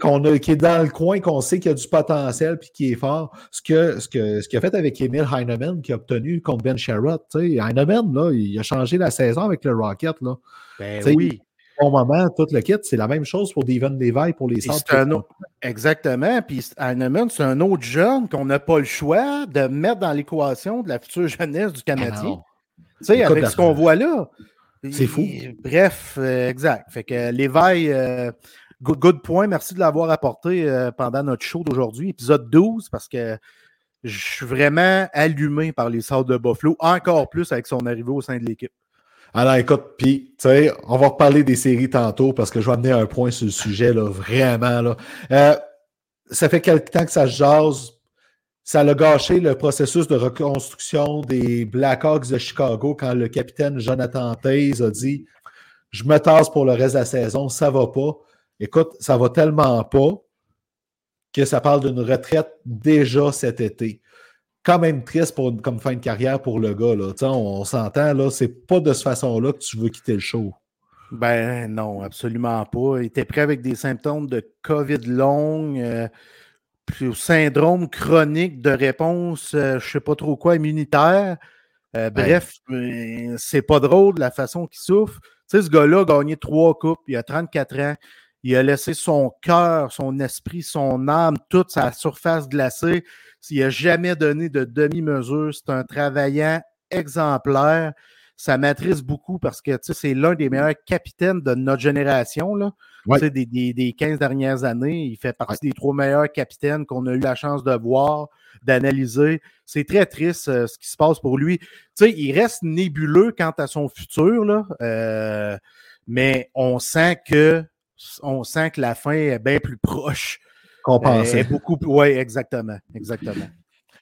qu'on a, qui est dans le coin, qu'on sait qu'il a du potentiel puis qui est fort. Ce que, ce que, ce qu'il a fait avec Emil Heinemann qui a obtenu contre Ben Sherrod. Heinemann, là, il a changé la saison avec le Rocket. Là. Ben oui. Au moment, tout le kit, c'est la même chose pour Devon Levi pour les centres. un autre- Exactement. Puis Heinemann, c'est un autre jeune qu'on n'a pas le choix de mettre dans l'équation de la future [LAUGHS] jeunesse du Canadien. Tu sais, avec ce qu'on voit là. C'est fou. Bref, euh, exact. Fait que Léveil, euh, good, good point. Merci de l'avoir apporté euh, pendant notre show d'aujourd'hui, épisode 12, parce que je suis vraiment allumé par les Sables de Buffalo, encore plus avec son arrivée au sein de l'équipe. Alors, écoute, puis, tu sais, on va reparler des séries tantôt parce que je vais amener un point sur le sujet, là, vraiment, là. Euh, ça fait quelque temps que ça se jase. Ça a gâché le processus de reconstruction des Blackhawks de Chicago quand le capitaine Jonathan Taze a dit Je me tasse pour le reste de la saison, ça va pas. Écoute, ça va tellement pas que ça parle d'une retraite déjà cet été quand même triste pour comme fin de carrière pour le gars. Là. On, on s'entend, là, c'est pas de cette façon-là que tu veux quitter le show. Ben non, absolument pas. Il était prêt avec des symptômes de COVID long, euh, syndrome chronique de réponse, euh, je sais pas trop quoi, immunitaire. Euh, bref, euh, c'est pas drôle la façon qu'il souffre. Tu sais, ce gars-là a gagné trois coupes, il a 34 ans. Il a laissé son cœur, son esprit, son âme, toute sa surface glacée. Il n'a jamais donné de demi-mesure. C'est un travaillant exemplaire. Ça m'attriste beaucoup parce que tu sais, c'est l'un des meilleurs capitaines de notre génération. Là. Ouais. Tu sais, Des, des, des 15 dernières années. Il fait partie des trois meilleurs capitaines qu'on a eu la chance de voir, d'analyser. C'est très triste euh, ce qui se passe pour lui. Tu sais, il reste nébuleux quant à son futur, là, euh, mais on sent que on sent que la fin est bien plus proche. Qu'on Euh, pensait. est beaucoup plus. Oui, exactement. Exactement.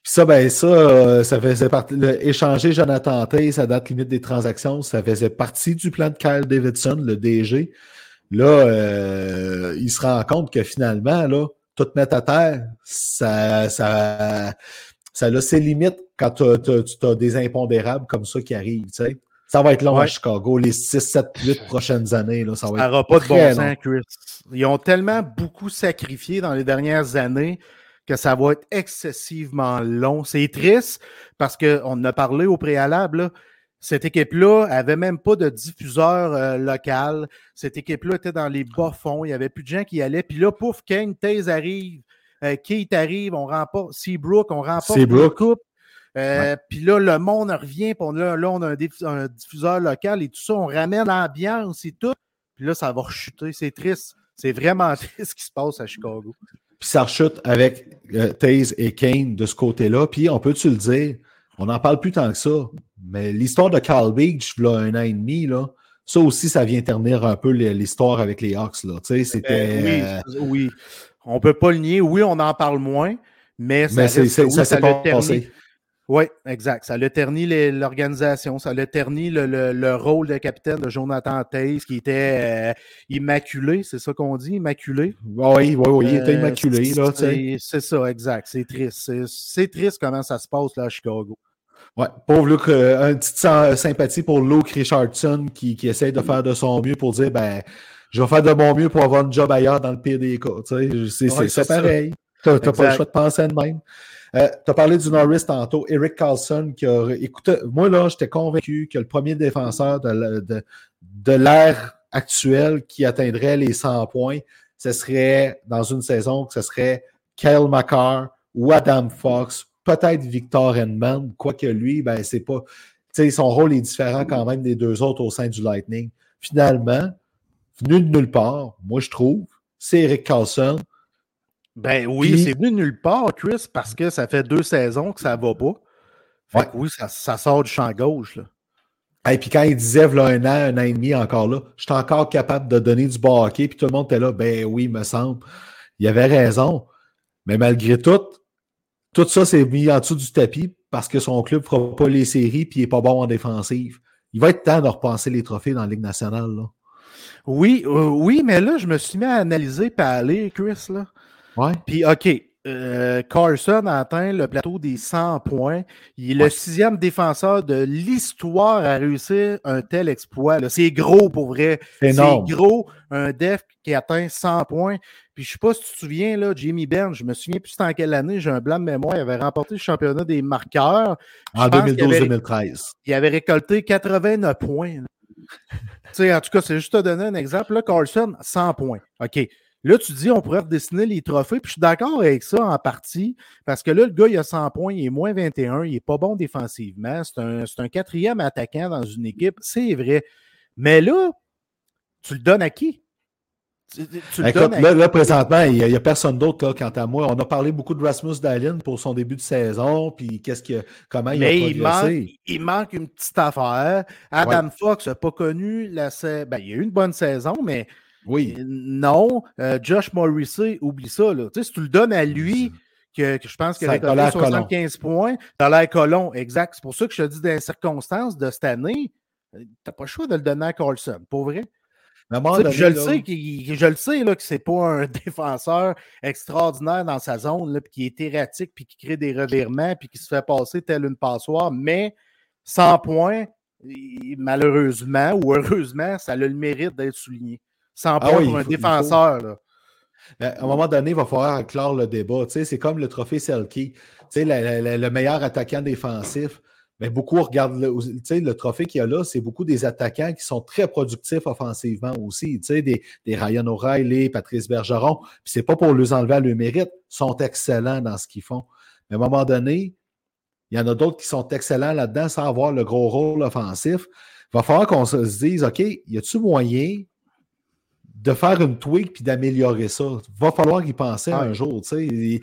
Puis ça, ben ça, euh, ça faisait partie. le- échanger Jonathan Taze à date limite des transactions, ça faisait partie du plan de Kyle Davidson, le DG. Là, euh, il se rend compte que finalement, là, tout mettre à terre, ça, ça, ça a ses limites quand tu as des impondérables comme ça qui arrivent. tu sais. Ça va être long à. Chicago, les 6, 7, 8 prochaines années. Là, ça va Ça être n'aura pas de bon sens. Chris. Ils ont tellement beaucoup sacrifié dans les dernières années que ça va être excessivement long. C'est triste parce qu'on en a parlé au préalable. là. Cette équipe-là avait même pas de diffuseur euh, local. Cette équipe-là était dans les bas-fonds. Il n'y avait plus de gens qui y allaient. Puis là, pouf, Kane, Taze arrive. euh, Keith arrive. On remporte. Seabrook, on remporte Seabrook. la coupe. Euh, Puis là, le monde revient. Puis là, là, on a un, diffu- un diffuseur local et tout ça. On ramène l'ambiance et tout. Puis là, ça va rechuter. C'est triste. C'est vraiment [LAUGHS] triste ce qui se passe à Chicago. Puis ça rechute avec euh, Taze et Kane de ce côté-là. Puis on peut-tu le dire, on n'en parle plus tant que ça, mais l'histoire de Carl Beach, là, un an et demi, là, ça aussi, ça vient ternir un peu l'histoire avec les Hawks. Là. Tu sais, c'était. Euh, euh, oui, oui. On peut pas le nier. Oui, on en parle moins, mais ça, mais reste oui, ça. Oui, exact. Ça l'a terni l'organisation, ça l'a terni le, le- le rôle de capitaine de Jonathan Taze, qui était euh, immaculé, c'est ça qu'on dit, immaculé? Oui, oui, oui, il était Euh, immaculé. Sais. c'est ça, exact. C'est triste. C'est- triste comment ça se passe là à Chicago. Ouais, pauvre Luke, euh, une petite sy- sympathie pour Luke Richardson qui, qui essaye de faire de son mieux pour dire ben, je vais faire de mon mieux pour avoir une job ailleurs dans le pire des cas. Tu sais, c'est Ouais, pareil. Tu n'as pas le choix de penser de même. Tu as parlé du Norris tantôt, Eric Carlson, qui a. Écoute, moi, là, j'étais convaincu que le premier défenseur de, l'ère actuelle qui atteindrait les 100 points, ce serait, dans une saison, que ce serait Kyle McCarr ou Adam Fox, peut-être Victor Hedman, quoique lui, ben, c'est pas. Tu sais, son rôle est différent quand même des deux autres au sein du Lightning. Finalement, venu de nulle part, moi, je trouve, c'est Eric Carlson. Ben oui, Puis- c'est venu nulle part, Chris, parce que ça fait deux saisons que ça va pas. Fait Ouais. que oui, ça, ça sort du champ gauche. Là. Et puis quand il disait, un an, un an et demi encore là, je suis encore capable de donner du bas hockey, puis tout le monde était là, ben oui, me semble. Il avait raison. Mais malgré tout, tout ça s'est mis en dessous du tapis parce que son club ne fera pas les séries puis il n'est pas bon en défensive. Il va être temps de repenser les trophées dans la Ligue nationale. Là. Oui, euh, oui, mais là, je me suis mis à analyser et à aller, Chris. Là. Ouais. Puis, OK, euh, Carson a atteint le plateau des 100 points. Il est le sixième défenseur de l'histoire à réussir un tel exploit. C'est gros pour vrai. C'est gros, un def qui atteint 100 points. Puis je ne sais pas si tu te souviens, là, Jamie Benn, je me souviens plus en quelle année, j'ai un blanc de mémoire, il avait remporté le championnat des marqueurs. En 2012-2013. Il, avait récolté 89 points. [LAUGHS] en tout cas, c'est juste te donner un exemple. Là, Carlson, 100 points. OK. Là, tu dis, on pourrait redessiner les trophées. Puis je suis d'accord avec ça en partie, parce que là, le gars, il a 100 points, il est moins 21, il n'est pas bon défensivement. C'est un, un, quatrième attaquant dans une équipe, c'est vrai. Mais là, tu le donnes à qui? Écoute, là, présentement, il n'y a, personne d'autre, quant à moi. On a parlé beaucoup de Rasmus Dahlin pour son début de saison, puis qu'est-ce que, comment il a progressé. Il manque, une petite affaire. Adam Fox n'a pas connu la ben, il a eu une bonne saison, mais oui. non. Euh, Josh Morrissey, oublie ça. Là. si tu le donnes à lui, que, je pense qu'il a récolté 75 points, dans l'air colon, exact. C'est pour ça que je te dis, dans les circonstances de cette année, euh, tu n'as pas le choix de le donner à Carlson, pour vrai je, le sais je le sais là, que c'est pas un [LAUGHS] défenseur extraordinaire dans sa zone, là, qui est erratique, puis qui crée des revirements, puis qui se fait passer telle une passoire, mais sans points, malheureusement ou heureusement, ça a le mérite d'être souligné. Sans ah points pour un défenseur. Ben, à un moment donné, il va falloir clore le débat. c'est comme le trophée Selkie. le meilleur attaquant défensif. Mais beaucoup regardent le, le trophée qu'il y a là, c'est beaucoup des attaquants qui sont très productifs offensivement aussi. Des, des Ryan O'Reilly, Patrice Bergeron. Puis c'est pas pour les enlever à le mérite, sont excellents dans ce qu'ils font. Mais à un moment donné, il y en a d'autres qui sont excellents là-dedans sans avoir le gros rôle offensif. Il va falloir qu'on se dise, OK, y a-tu moyen de faire une tweak puis d'améliorer ça? Il va falloir y penser un jour. sais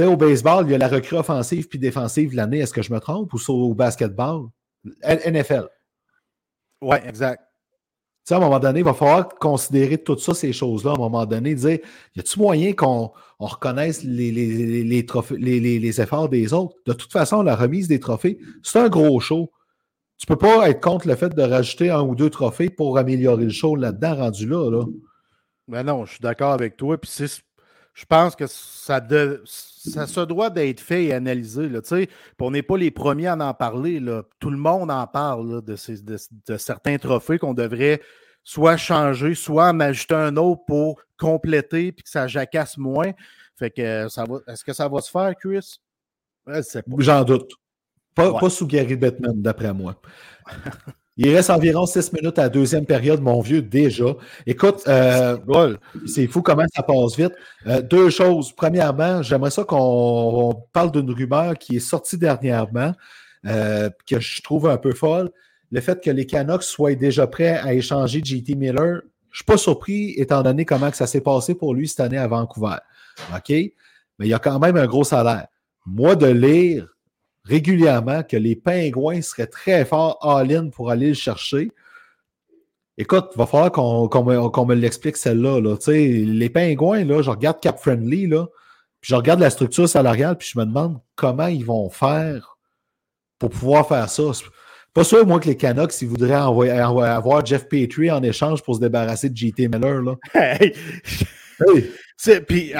au baseball, il y a la recrue offensive puis défensive l'année. Est-ce que je me trompe? Ou au basketball? NFL. Oui, exact. à un moment donné, il va falloir considérer toutes ça, ces choses-là, à un moment donné, dire y a-t-il moyen qu'on reconnaisse les, les, efforts des autres? De toute façon, la remise des trophées, c'est un gros show. Tu ne peux pas être contre le fait de rajouter un ou deux trophées pour améliorer le show là-dedans, rendu là. là. Ben non, je suis d'accord avec toi. Puis je pense que ça, ça se doit d'être fait et analysé. Là, on n'est pas les premiers à en parler. Là. Tout le monde en parle de, ces, de, certains trophées qu'on devrait soit changer, soit en ajouter un autre pour compléter et que ça jacasse moins. Fait que ça va. Est-ce que ça va se faire, Chris? J'en doute. Pas, pas sous Gary Bettman, d'après moi. [LAUGHS] Il reste environ six minutes à la deuxième période, mon vieux, déjà. Écoute, euh, c'est fou comment ça passe vite. Euh, deux choses. Premièrement, j'aimerais ça qu'on parle d'une rumeur qui est sortie dernièrement, euh, que je trouve un peu folle. Le fait que les Canucks soient déjà prêts à échanger JT Miller, je ne suis pas surpris, étant donné comment que ça s'est passé pour lui cette année à Vancouver. OK? Mais il y a quand même un gros salaire. Moi, de lire régulièrement que les pingouins seraient très forts all-in pour aller le chercher. Écoute, il va falloir qu'on me, l'explique celle-là. Là. Les pingouins, là, je regarde Cap Friendly, là, puis je regarde la structure salariale, puis je me demande comment ils vont faire pour pouvoir faire ça. Pas sûr, moi, que les Canucks, ils voudraient avoir Jeff Petrie en échange pour se débarrasser de JT Miller. Là. [LAUGHS] Puis,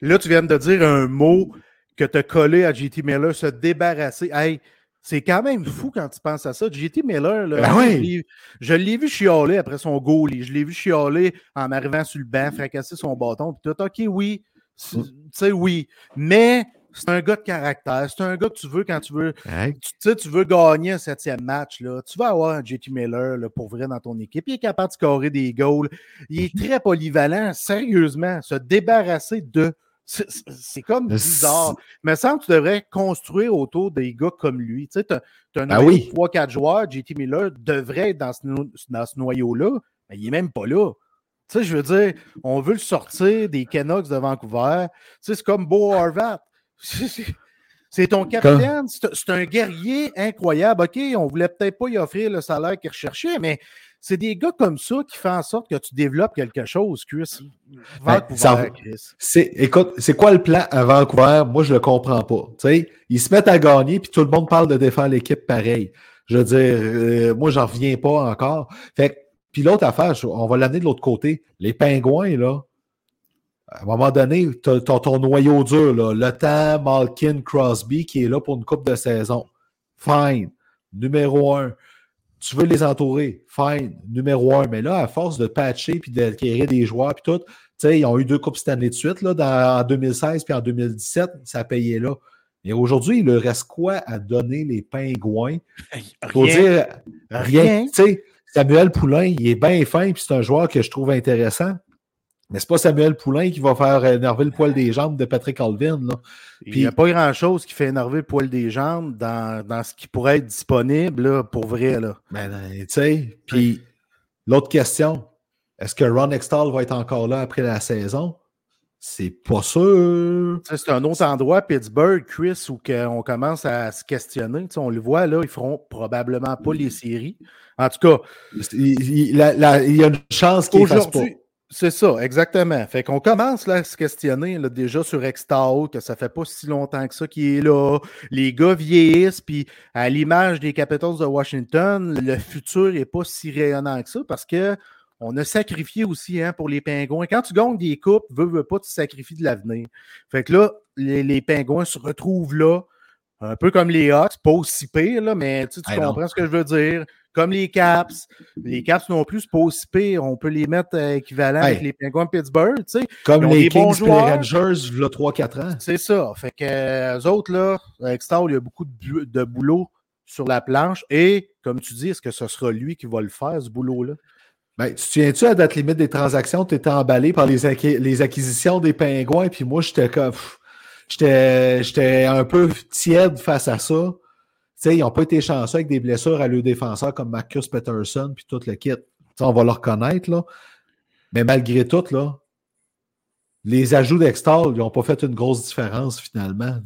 là, tu viens de dire un mot que tu as collé à JT Miller, se débarrasser. Hey, c'est quand même fou quand tu penses à ça. JT Miller, là, ben je l'ai vu chialer après son goal. Je l'ai vu chialer en arrivant sur le banc, fracasser son bâton. Puis tout, OK, oui, mm. tu sais, oui. Mais c'est un gars de caractère. C'est un gars que tu veux quand tu veux. Tu sais, tu veux gagner un septième match. Là. Tu vas avoir un JT Miller là, pour vrai dans ton équipe. Il est capable de scorer des goals. Il est mm-hmm. très polyvalent. Sérieusement, se débarrasser de c'est comme bizarre. Mais ça, tu devrais construire autour des gars comme lui. Tu sais, as, un ah oui. 3-4 joueurs, JT Miller devrait être dans ce, dans ce noyau-là, mais il n'est même pas là. Tu sais, je veux dire, on veut le sortir des Canucks de Vancouver. Tu sais, c'est comme Beau Harvat. [LAUGHS] C'est ton capitaine, c'est un guerrier incroyable. OK, on voulait peut-être pas y offrir le salaire qu'il recherchait, mais c'est des gars comme ça qui font en sorte que tu développes quelque chose, Chris. Ben, Vancouver, Chris. Écoute, c'est quoi le plan à Vancouver? Moi, je le comprends pas. ils se mettent à gagner, puis tout le monde parle de défendre l'équipe pareil. Je veux dire, euh, moi, j'en reviens pas encore. Fait puis l'autre affaire, on va l'amener de l'autre côté. Les pingouins, là, À un moment donné, tu as, ton noyau dur, là, le temps, Malkin, Crosby, qui est là pour une coupe de saison. Fine. Numéro un. Tu veux les entourer. Fine. Numéro un. Mais là, à force de patcher puis d'acquérir des joueurs puis tout, tu sais, ils ont eu deux coupes cette année de suite, là, dans, en 2016 puis en 2017, ça a payé là. Et aujourd'hui, il leur reste quoi à donner les pingouins? Pour Rien. dire rien. Rien. Tu sais, Samuel Poulain, il est bien fin, puis c'est un joueur que je trouve intéressant. Mais c'est pas Samuel Poulain qui va faire énerver le poil des jambes de Patrick Alvin. Là. Il n'y a pas grand-chose qui fait énerver le poil des jambes dans, dans ce qui pourrait être disponible là, pour vrai. Là. Ben, euh, tu sais, puis l'autre question, est-ce que Ron Extall va être encore là après la saison? C'est pas sûr. C'est un autre endroit, Pittsburgh, Chris, où on commence à se questionner. On le voit, là, ils feront probablement pas les séries. En tout cas, Il, il- la- la- il y a une chance qu'il fasse pas. C'est ça, exactement. Fait qu'on commence là, à se questionner déjà sur Extall, que ça fait pas si longtemps que ça qu'il est là. Les gars vieillissent, puis à l'image des Capitals de Washington, le futur n'est pas si rayonnant que ça parce que on a sacrifié aussi hein, pour les Pingouins. Quand tu gagnes des coupes, veux, veux pas, tu sacrifies de l'avenir. Fait que là, les Pingouins se retrouvent là, un peu comme les Hawks, pas aussi pire, là, mais tu, non. comprends ce que je veux dire. Comme les Caps. Les Caps non plus, c'est pas aussi pire. On peut les mettre euh, équivalents Hey. avec les Penguins de Pittsburgh, tu sais. Comme Ils ont les des Kings et les. Rangers, il y a 3-4 ans. C'est ça. Fait que euh, eux autres, là, avec Star, il y a beaucoup de, boulot sur la planche. Et, comme tu dis, est-ce que ce sera lui qui va le faire, ce boulot-là? Ben, tu te souviens-tu à date limite des transactions, tu étais emballé par les, les acquisitions des pingouins, puis moi, j'étais comme. pff, J'étais j'étais un peu tiède face à ça. Tu sais, ils n'ont pas été chanceux avec des blessures à leurs défenseurs comme Marcus Peterson, puis tout le kit. On va le reconnaître, là. Mais malgré tout, là, les ajouts d'Extall, ils n'ont pas fait une grosse différence finalement.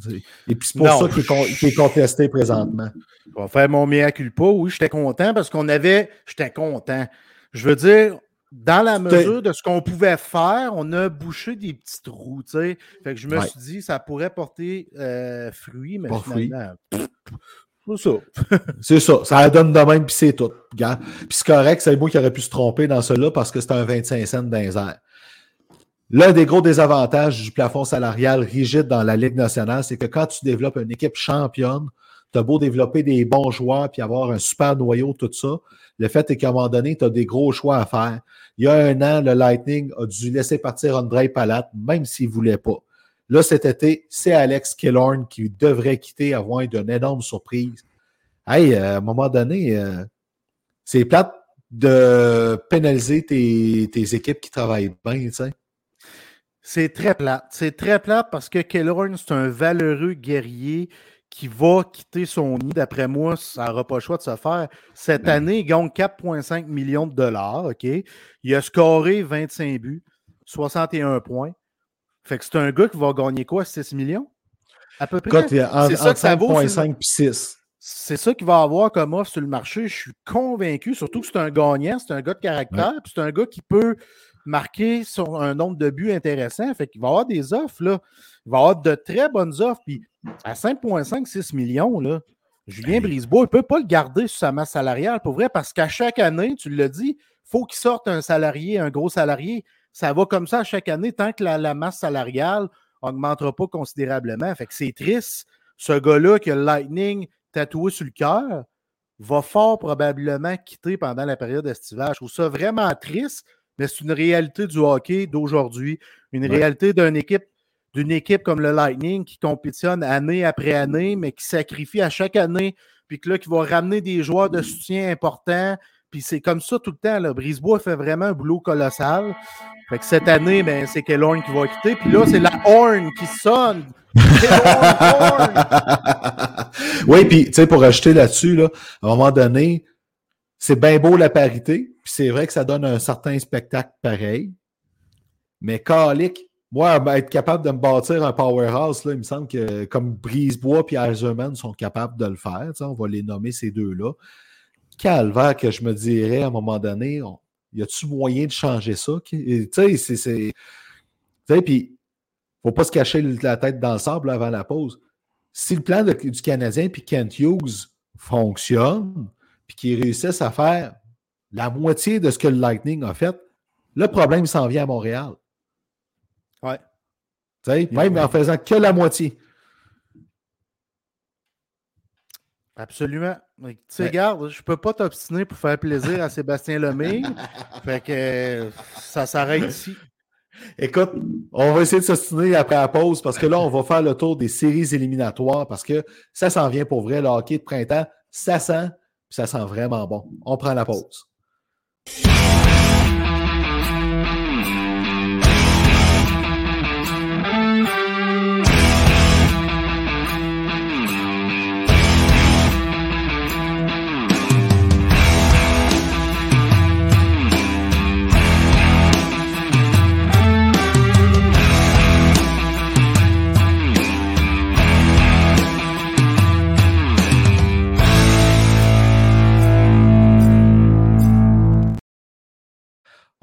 Et puis c'est pour Non, ça qu'il est, con- qu'il est contesté présentement. Je vais faire mon mea culpa. Oui, j'étais content parce qu'on avait. J'étais content. Je veux dire, dans la mesure de ce qu'on pouvait faire, on a bouché des petits trous, tu sais. Fait que je me Ouais. suis dit, ça pourrait porter euh, fruit, mais Pas finalement, c'est ça. [LAUGHS] C'est ça, ça donne de même, puis c'est tout. Puis c'est correct, c'est moi qui aurais pu se tromper dans cela parce que c'était un 25 cents dans les airs. L'un des gros désavantages du plafond salarial rigide dans la Ligue nationale, c'est que quand tu développes une équipe championne, tu as beau développer des bons joueurs puis avoir un super noyau, tout ça. Le fait est qu'à un moment donné, tu as des gros choix à faire. Il y a un an, le Lightning a dû laisser partir Andrei Palat, même s'il ne voulait pas. Là, cet été, c'est Alex Killorn qui devrait quitter avant une énorme surprise. Hey, euh, à un moment donné, euh, c'est plate de pénaliser tes, équipes qui travaillent bien, tu sais. C'est très plate. C'est très plate parce que Kellorn, c'est un valeureux guerrier qui va quitter son nid. D'après moi, ça n'aura pas le choix de se faire. Cette année, il gagne 4,5 millions de dollars. OK? Il a scoré 25 buts, 61 points. Fait que c'est un gars qui va gagner quoi? 6 millions? À peu près. C'est ça que ça vaut sur le- 5.5 et 6. C'est ça qu'il va avoir comme offre sur le marché. Je suis convaincu, surtout que c'est un gagnant, c'est un gars de caractère, puis c'est un gars qui peut marquer sur un nombre de buts intéressant. Fait qu'il va avoir des offres, là. Il va avoir de très bonnes offres. Puis à 5,5, 6 millions, là, Julien Brisebois, il ne peut pas le garder sur sa masse salariale, pour vrai, parce qu'à chaque année, tu l'as dit, il faut qu'il sorte un salarié, un gros salarié. Ça va comme ça à chaque année, tant que la, la masse salariale n'augmentera pas considérablement. Fait que c'est triste. Ce gars-là qui a le Lightning tatoué sur le cœur va fort probablement quitter pendant la période estivale. Je trouve ça vraiment triste, mais c'est une réalité du hockey d'aujourd'hui, une Ouais. réalité d'une équipe, d'une équipe comme le Lightning qui compétitionne année après année, mais qui sacrifie à chaque année, puis que là, qui va ramener des joueurs de soutien importants. Puis c'est comme ça tout le temps. Là. Brisebois fait vraiment un boulot colossal. Fait que cette année, ben, c'est Kellorn qui va quitter. Puis là, c'est la horn qui sonne. Horn! [LAUGHS] oui, puis tu sais, pour ajouter là-dessus, là, à un moment donné, c'est bien beau la parité, puis c'est vrai que ça donne un certain spectacle pareil. Mais Calic, moi, être capable de me bâtir un powerhouse, là, il me semble que comme Brisebois et Eiserman sont capables de le faire, on va les nommer ces deux-là. Calvaire que je me dirais à un moment donné, on- y a-tu moyen de changer ça? Tu sais, c'est- puis faut pas se cacher la tête dans le sable avant la pause. Si le plan du Canadien puis Kent Hughes fonctionne, puis qu'ils réussissent à faire la moitié de ce que le Lightning a fait, le problème s'en vient à Montréal. Ouais. Tu sais, même en faisant que la moitié. Absolument. Tu sais, Ouais. regarde, je peux pas t'obstiner pour faire plaisir à Sébastien Lemay. [LAUGHS] fait que ça s'arrête ici. Écoute, on va essayer de s'ostiner après la pause parce que là, on va faire le tour des séries éliminatoires parce que ça s'en vient pour vrai. Le hockey de printemps, ça sent, puis ça sent vraiment bon. On prend la pause.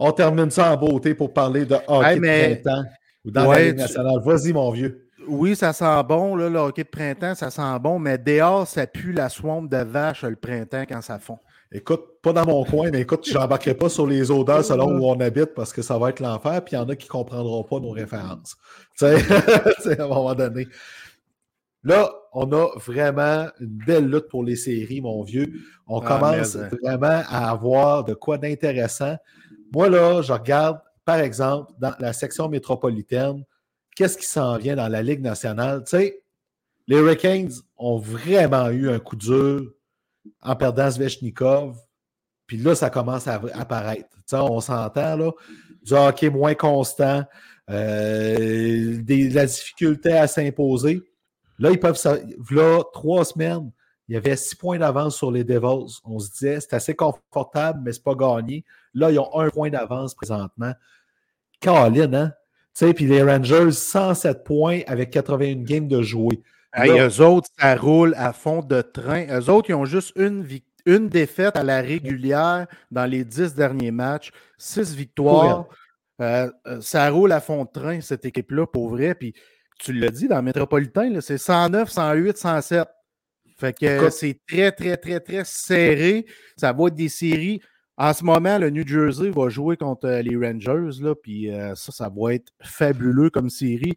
On termine ça en beauté pour parler de hockey Hey, mais- de printemps ou dans la Ouais, tu- nationale. Vas-y, mon vieux. Oui, ça sent bon, là, le hockey de printemps, ça sent bon, mais dehors, ça pue la swamp de vache le printemps quand ça fond. Écoute, pas dans mon coin, mais écoute, je n'embarquerai pas sur les odeurs selon où on habite parce que ça va être l'enfer, puis il y en a qui ne comprendront pas nos références. [LAUGHS] Tu sais, à un moment donné. Là, on a vraiment une belle lutte pour les séries, mon vieux. On Ah, commence hein. vraiment à avoir de quoi d'intéressant. Moi, là, je regarde, par exemple, dans la section métropolitaine, qu'est-ce qui s'en vient dans la Ligue nationale? Tu sais, les Hurricanes ont vraiment eu un coup dur en perdant Svechnikov. Puis là, ça commence à apparaître. Tu sais, on s'entend, là, du hockey moins constant, euh, la difficulté à s'imposer. Là, ils peuvent. Là, trois semaines, il y avait six points d'avance sur les Devils. On se disait, c'est assez confortable, mais c'est pas gagné. Là, ils ont un point d'avance présentement. Caroline, hein? Tu sais, puis les Rangers, 107 points avec 81 games de jouer. Hey, Là- eux autres, ça roule à fond de train. Eux autres, ils ont juste une, une défaite à la régulière dans les dix derniers matchs, six victoires. Euh, euh, ça roule à fond de train, cette équipe-là, pour vrai. Puis tu l'as dit, dans le métropolitain, c'est 109, 108, 107. Fait que c'est très, très, très, très serré. Ça va être des séries. En ce moment, le New Jersey va jouer contre euh, les Rangers, là, puis euh, ça, ça va être fabuleux comme série.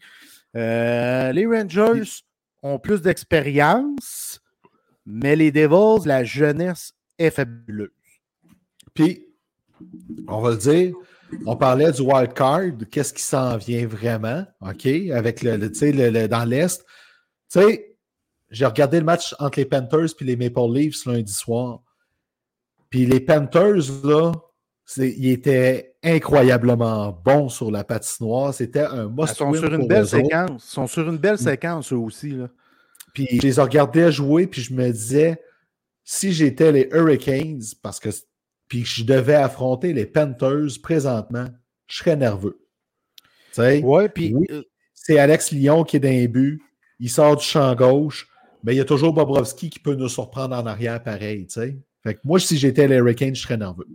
Euh, les Rangers ont plus d'expérience, mais les Devils, la jeunesse est fabuleuse. Puis, on va le dire, on parlait du wild card, qu'est-ce qui s'en vient vraiment, OK, avec le, le- tu sais, le- le- dans l'Est. Tu sais, j'ai regardé le match entre les Panthers et les Maple Leafs lundi soir. Puis les Panthers, là, ils étaient incroyablement bons sur la patinoire. C'était un Ils must sont win sur une belle autres. séquence. Ils sont sur une belle séquence, eux aussi. Là. Puis je les regardais jouer, puis je me disais, si j'étais les Hurricanes, parce que puis je devais affronter les Panthers présentement, je serais nerveux. Tu sais, Ouais, puis Oui. euh, c'est Alex Lyon qui est d'un but, il sort du champ gauche, mais il y a toujours Bobrovski qui peut nous surprendre en arrière pareil. Fait que moi, si j'étais les Hurricanes, je serais nerveux.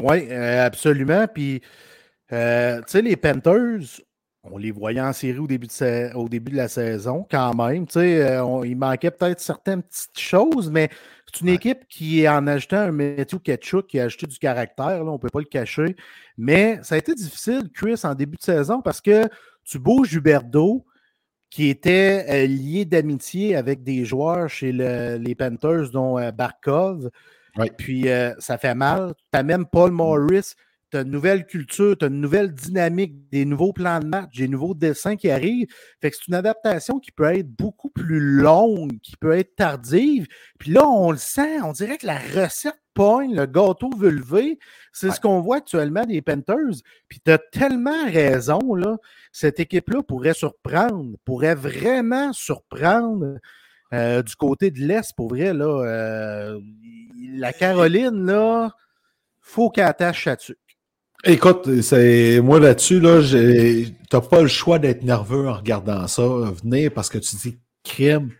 Oui, euh, absolument. Puis, euh, tu sais, les Panthers, on les voyait en série au début de, sa- au début de la saison, quand même. Tu sais, euh, on- il manquait peut-être certaines petites choses, mais c'est une Ouais. équipe qui, en ajoutant un Matthew Ketchuk, qui a ajouté du caractère, là, on ne peut pas le cacher. Mais ça a été difficile, Chris, en début de saison, parce que tu bouges Huberdo, qui était euh, lié d'amitié avec des joueurs chez le- les Panthers, dont euh, Barkov. Puis euh, ça fait mal. Tu as même Paul Morris, tu as une nouvelle culture, tu as une nouvelle dynamique, des nouveaux plans de match, des nouveaux dessins qui arrivent. Fait que c'est une adaptation qui peut être beaucoup plus longue, qui peut être tardive. Puis là, on le sent, on dirait que la recette pogne, le gâteau veut lever. C'est Ouais. ce qu'on voit actuellement des Panthers. Puis tu as tellement raison, là. Cette équipe-là pourrait surprendre, pourrait vraiment surprendre euh, du côté de l'Est, pour vrai, là. euh, la Caroline, là, faut qu'elle attache là-dessus. Écoute, c'est moi là-dessus, là, t'as pas le choix d'être nerveux en regardant ça venir parce que tu dis crime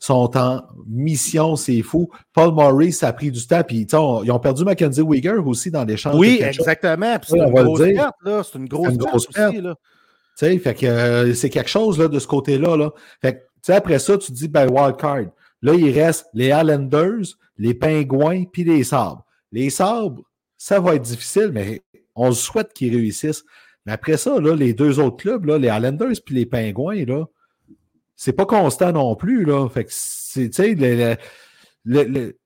sont en mission, c'est fou. Paul Murray, ça a pris du temps, puis on- ils ont perdu Mackenzie Weger aussi dans l'échange. Oui, exactement. C'est une grosse perte, là. C'est une grosse une perte. fait que euh, c'est quelque chose là, de ce côté-là. Là. Fait que, tu sais, après ça, tu te dis, ben, wild card. Là, il reste les Islanders, les Pingouins, puis les Sabres. Les Sabres, ça va être difficile, mais on souhaite qu'ils réussissent. Mais après ça, là, les deux autres clubs, là, les Islanders puis les Pingouins, là, c'est pas constant non plus. Là. Fait que c'est, tu sais, le, le, le,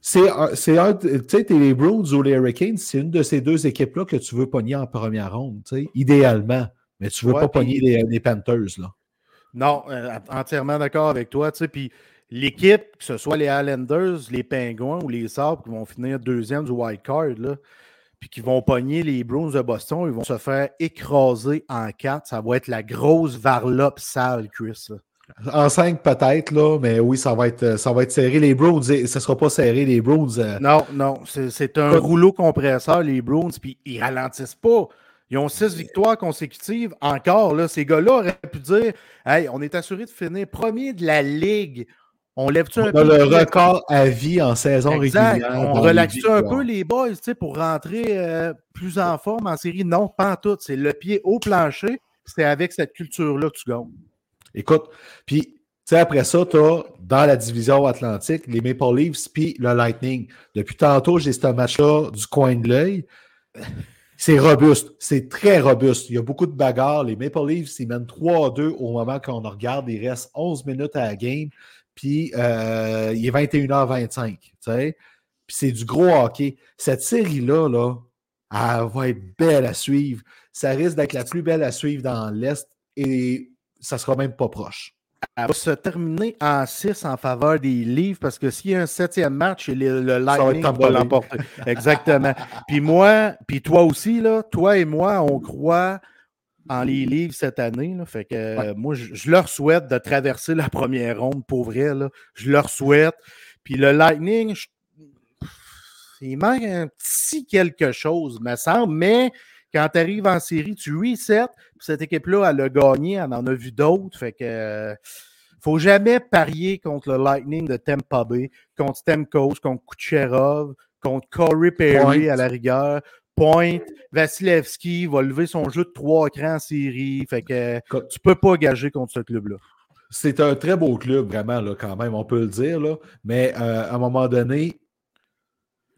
c'est un, tu sais, les Bruins ou les Hurricanes, c'est une de ces deux équipes-là que tu veux pogner en première ronde, idéalement. Mais tu veux pas pogner les, les, Panthers, là. Non, euh, entièrement d'accord avec toi, tu sais, puis l'équipe, que ce soit les Islanders, les Pingouins ou les Sabres qui vont finir deuxième du wild card, là, puis qui vont pogner les Bruins de Boston, ils vont se faire écraser en quatre. Ça va être la grosse varlope sale, Chris. En cinq peut-être, là, mais oui, ça va être, ça va être serré. Les Bruins, ce ne sera pas serré, les Bruins. Euh. Non, non, c'est un rouleau compresseur, les Bruins, puis ils ralentissent pas. Ils ont six victoires consécutives. Encore, là, ces gars-là auraient pu dire Hey, on est assuré de finir premier de la Ligue. On lève-tu un peu. le record à vie en saison régulière. On relaxe un peu les boys pour rentrer euh, plus en forme en série? Non, pas en tout. C'est le pied au plancher. C'est avec cette culture-là que tu gagnes. Écoute, puis après ça, tu as dans la division Atlantique les Maple Leafs puis le Lightning. Depuis tantôt, j'ai ce match-là du coin de l'œil. C'est robuste. C'est très robuste. Il y a beaucoup de bagarres. Les Maple Leafs, ils mènent 3-2 au moment qu'on regarde. Il reste 11 minutes à la game. Puis euh, il est 21h25. Puis c'est du gros hockey. Cette série-là, là, elle va être belle à suivre. Ça risque d'être la plus belle à suivre dans l'Est et ça sera même pas proche. Elle va se terminer en 6 en faveur des livres parce que s'il y a un septième match, le, le Lightning va l'emporter. Exactement. puis moi, puis toi aussi, là, toi et moi, on croit en les livres cette année. Là, fait que euh, moi, je, leur souhaite de traverser la première ronde pour vrai. Là. Je leur souhaite. Puis le Lightning, il manque un petit quelque chose, me semble, mais quand tu arrives en série, tu reset. Cette équipe-là, elle a gagné, elle en a vu d'autres. Fait que euh, faut jamais parier contre le Lightning de Tampa Bay, contre Stemkos, contre Kucherov, contre Corey Perry à la rigueur. Point, Vasilevski va lever son jeu de trois crans en série. Fait que tu peux pas gager contre ce club-là. C'est un très beau club, vraiment, là, quand même, on peut le dire. Là. Mais euh, à un moment donné,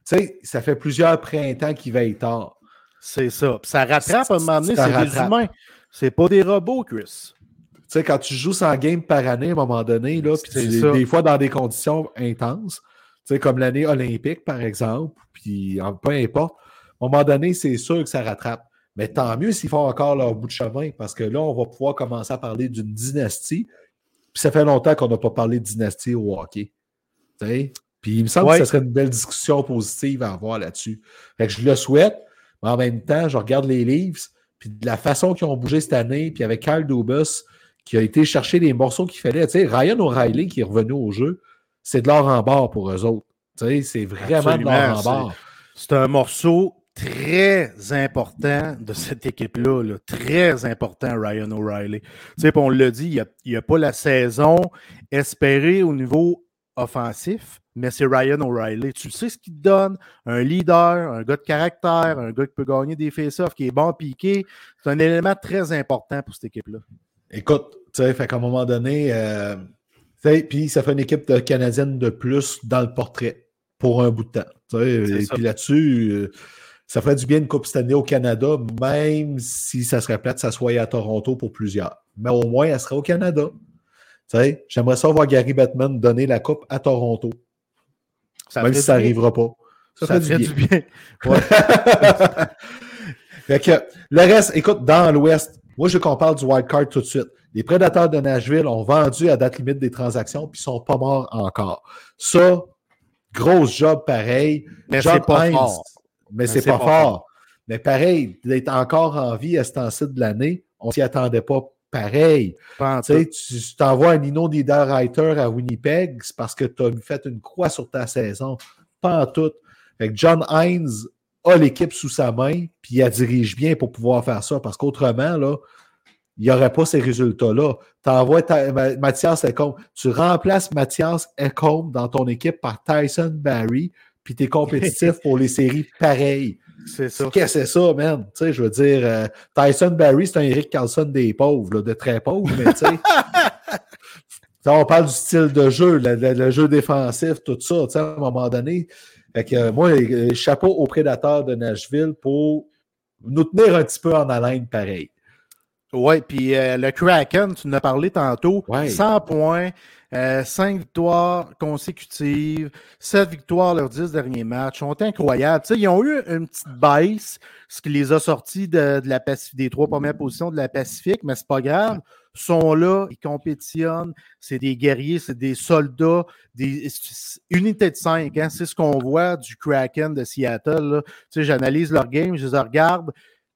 tu sais, ça fait plusieurs printemps qu'il veille tard. C'est ça. ça rattrape à un moment donné, c'est des humains. C'est pas des robots, Chris. Tu sais, quand tu joues 100 games par année, à un moment donné, là, puis des, fois dans des conditions intenses, tu sais, comme l'année olympique, par exemple, puis peu importe, à un moment donné, c'est sûr que ça rattrape. Mais tant mieux s'ils font encore leur bout de chemin, parce que là, on va pouvoir commencer à parler d'une dynastie. Puis ça fait longtemps qu'on n'a pas parlé de dynastie au hockey. Puis il me semble que ce serait une belle discussion positive à avoir là-dessus. Fait que je le souhaite, mais en même temps, je regarde les Leafs, puis de la façon qu'ils ont bougé cette année, puis avec Kyle Dubus qui a été chercher les morceaux qu'il fallait. Ryan O'Reilly qui est revenu au jeu, c'est de l'or en barre pour eux autres. C'est vraiment de l'or en barre. C'est un morceau très important de cette équipe-là, très important, Ryan O'Reilly. Tu sais, on l'a dit, il n'y a, pas la saison espérée au niveau offensif, mais c'est Ryan O'Reilly. Tu sais ce qu'il te donne, un leader, un gars de caractère, un gars qui peut gagner des face-offs, qui est bon piqué. C'est un élément très important pour cette équipe-là. Écoute, tu sais, fait qu'à un moment donné, euh, puis ça fait une équipe de canadienne de plus dans le portrait pour un bout de temps. Et puis là-dessus, euh, ça ferait du bien une Coupe Stanley au Canada, même si ça serait plate, ça soit à Toronto pour plusieurs. Mais au moins, elle serait au Canada. J'aimerais ça voir Gary Batman donner la Coupe à Toronto. même si ça n'arrivera pas. Ça, ferait, du bien. [LAUGHS] le reste, écoute, dans l'Ouest, moi, je veux qu'on parle du wild card tout de suite. Les prédateurs de Nashville ont vendu à date limite des transactions, puis ils ne sont pas morts encore. Ça, grosse job pareil. Mais c'est pas fort mais c'est pas, fort. Mais pareil, d'être encore en vie à ce temps-ci de l'année, on s'y attendait pas pareil. tu t'envoies un Nino Niederreiter à Winnipeg, c'est parce que tu as fait une croix sur ta saison. Pas en tout. Fait John Hines a l'équipe sous sa main, puis il la dirige bien pour pouvoir faire ça, parce qu'autrement, là, il n'y aurait pas ces résultats-là. Tu envoies Mathias Ecombe. Tu remplaces Mathias Ecombe dans ton équipe par Tyson Barry, puis tu es compétitif [LAUGHS] pour les séries pareilles. C'est ça. Qu'est-ce que c'est ça, man? Tu sais, je veux dire, euh, Tyson Barry, c'est un Eric Carlson des pauvres, de très pauvres, mais tu sais. [LAUGHS] on parle du style de jeu, le, jeu défensif, tout ça, tu sais, à un moment donné. Fait que, euh, moi, euh, chapeau aux prédateurs de Nashville pour nous tenir un petit peu en haleine pareil. Oui, puis euh, le Kraken, tu en as parlé tantôt, Ouais. 100 points, 5 victoires consécutives, 7 victoires leurs 10 derniers matchs, sont incroyables. Tu sais, ils ont eu une petite baisse, ce qui les a sortis de, de la des trois premières positions de la Pacifique, mais c'est pas grave. Ils sont là, ils compétitionnent, c'est des guerriers, c'est des soldats, des unités de 5, hein, c'est ce qu'on voit du Kraken de Seattle. là. Tu sais, j'analyse leur game, je les regarde,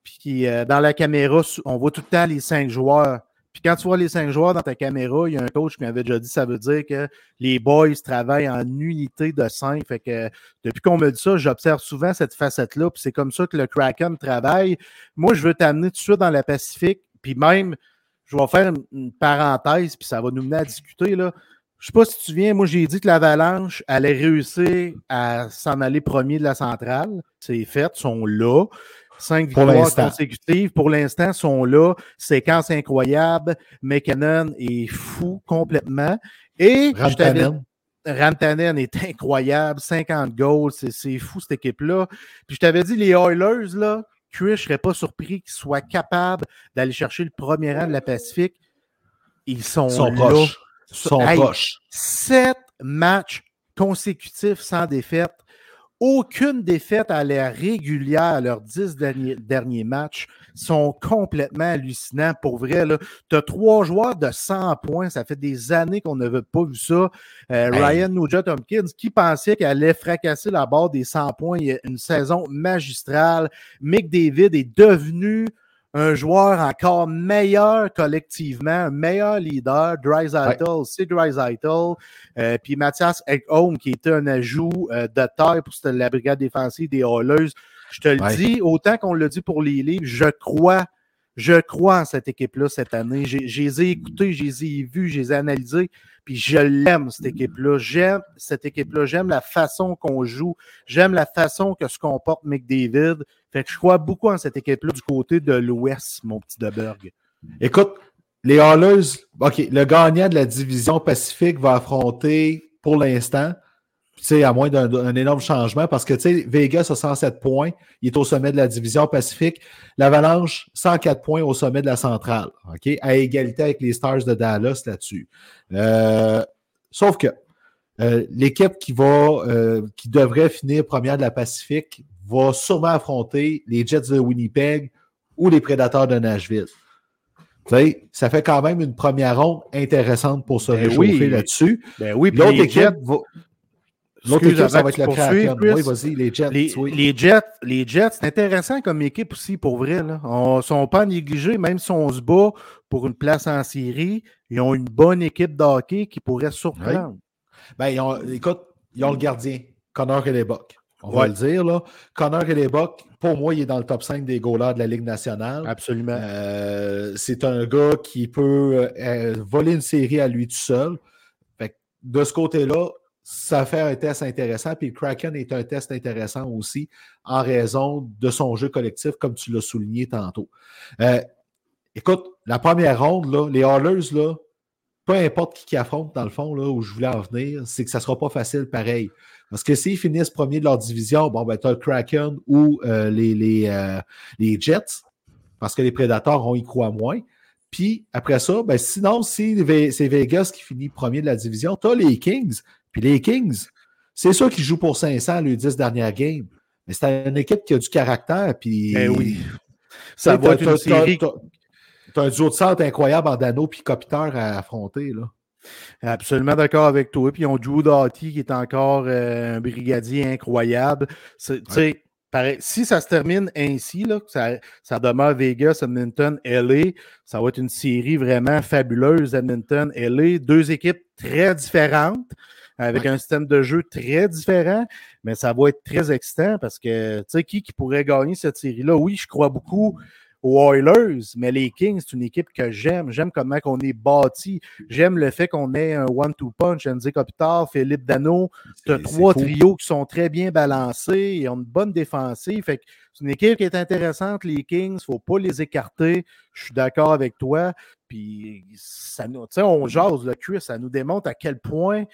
puis euh, dans la caméra, on voit tout le temps les cinq joueurs. Puis quand tu vois les cinq joueurs dans ta caméra, il y a un coach qui m'avait déjà dit ça veut dire que les boys travaillent en unité de cinq. Fait que depuis qu'on me dit ça, j'observe souvent cette facette-là. Puis c'est comme ça que le Kraken travaille. Moi, je veux t'amener tout de suite dans la Pacifique. Puis même, je vais faire une, parenthèse, puis ça va nous mener à discuter. Là. Je sais pas si tu te souviens, moi j'ai dit que l'Avalanche allait réussir à s'en aller premier de la centrale. C'est fait, ils sont là. Cinq victoires consécutives pour l'instant sont là. Séquence incroyable. McKinnon est fou complètement. Et Rantanen. Rantanen est [LAUGHS] incroyable, 50 goals, c'est- c'est fou cette équipe-là. Puis je t'avais dit, les Oilers, là, Chris, je serais pas surpris qu'ils soient capables d'aller chercher le premier rang de la Pacifique. Ils sont, Ils sont là. proches. Ils sont Hey, proches. Sept matchs consécutifs sans défaite. Aucune défaite à l'air régulière à leurs dix derniers, derniers matchs sont complètement hallucinants. Pour vrai, tu as trois joueurs de 100 points. Ça fait des années qu'on n'avait pas vu ça. Euh, Hey. Ryan Nugent-Hopkins, qui pensait qu'elle allait fracasser la barre des 100 points. Il y a une saison magistrale. Mick David est devenu un joueur encore meilleur collectivement, un meilleur leader. Dreisaitl, c'est Dreisaitl. Euh, puis Mathias Ekholm, qui était un ajout euh, de taille pour cette- la brigade défensive des Oilers. Je te le Ouais. dis, autant qu'on le dit pour les livres, je crois, je crois en cette équipe-là cette année. J'ai- Je les ai écoutés, je les puis je l'aime, cette équipe-là. J'aime cette équipe-là, j'aime la façon qu'on joue, j'aime la façon que se comporte McDavid. Fait que je crois beaucoup en cette équipe-là du côté de l'Ouest, mon petit Deberg. Écoute, les Hallers, OK, le gagnant de la division Pacifique va affronter pour l'instant, sais, à moins d'un énorme changement, parce que, Vegas a 107 points, il est au sommet de la division Pacifique. L'Avalanche, 104 points au sommet de la centrale, OK, à égalité avec les Stars de Dallas là-dessus. Euh, sauf que euh, l'équipe qui va, euh, qui devrait finir première de la Pacifique va sûrement affronter les Jets de Winnipeg ou les Prédateurs de Nashville. Tu sais, ça fait quand même une première ronde intéressante pour se Ben réchauffer oui. là-dessus. Ben oui, L'autre équipe, va- l'autre équipe, ça va être le. Chris. Oui, vas-y, les Jets. Les, oui. les Jets, les Jets, c'est intéressant comme équipe aussi, pour vrai. Là. On sont pas négligés, même si on se bat pour une place en série. Ils ont une bonne équipe de hockey qui pourrait surprendre. Ben, ils ont- écoute, ils ont le gardien, Connor Hellebuck. On va le dire, là. Connor Hellebuck, pour moi, il est dans le top 5 des goalers de la Ligue nationale. Absolument. Euh, c'est un gars qui peut euh, voler une série à lui tout seul. Fait que de ce côté-là, ça fait un test intéressant. Puis le Kraken est un test intéressant aussi en raison de son jeu collectif, comme tu l'as souligné tantôt. Euh, écoute, la première ronde, les Hallers, là, peu importe qui, qui affronte, dans le fond, où je voulais en venir, c'est que ça ne sera pas facile pareil. Parce que s'ils finissent premier de leur division, bon, ben, tu as le Kraken ou euh, euh, les Jets, parce que les Prédateurs, on y croit moins. Puis après ça, ben, sinon, si c'est Vegas qui finit premier de la division, tu as les Kings. Puis les Kings, c'est sûr qu'ils jouent pour 500 les 10 dernières games. Mais c'est une équipe qui a du caractère. Puis, Ben oui. Ça va être une série. t'as- un duo de centre incroyable en Dano puis Kopitar à affronter. Là. Absolument d'accord avec toi. Puis ils ont Drew Doughty qui est encore euh, un brigadier incroyable. Pareil, si ça se termine ainsi, là, ça, ça demeure Vegas, Edmonton, LA, ça va être une série vraiment fabuleuse. Edmonton, LA, deux équipes très différentes, avec un système de jeu très différent, mais ça va être très excitant parce que, tu sais, qui, qui pourrait gagner cette série-là? Oui, je crois beaucoup aux Oilers, mais les Kings, c'est une équipe que j'aime. J'aime comment on est bâti. J'aime le fait qu'on ait un one-two punch, Andy Kopitar, Philippe Dano. Tu as C'est- trois fou. trios qui sont très bien balancés. Ils ont une bonne défensive. Fait c'est une équipe qui est intéressante, les Kings. Il ne faut pas les écarter. Je suis d'accord avec toi. Puis, ça nous, tu sais, on jase, le Chris, ça nous démontre à quel point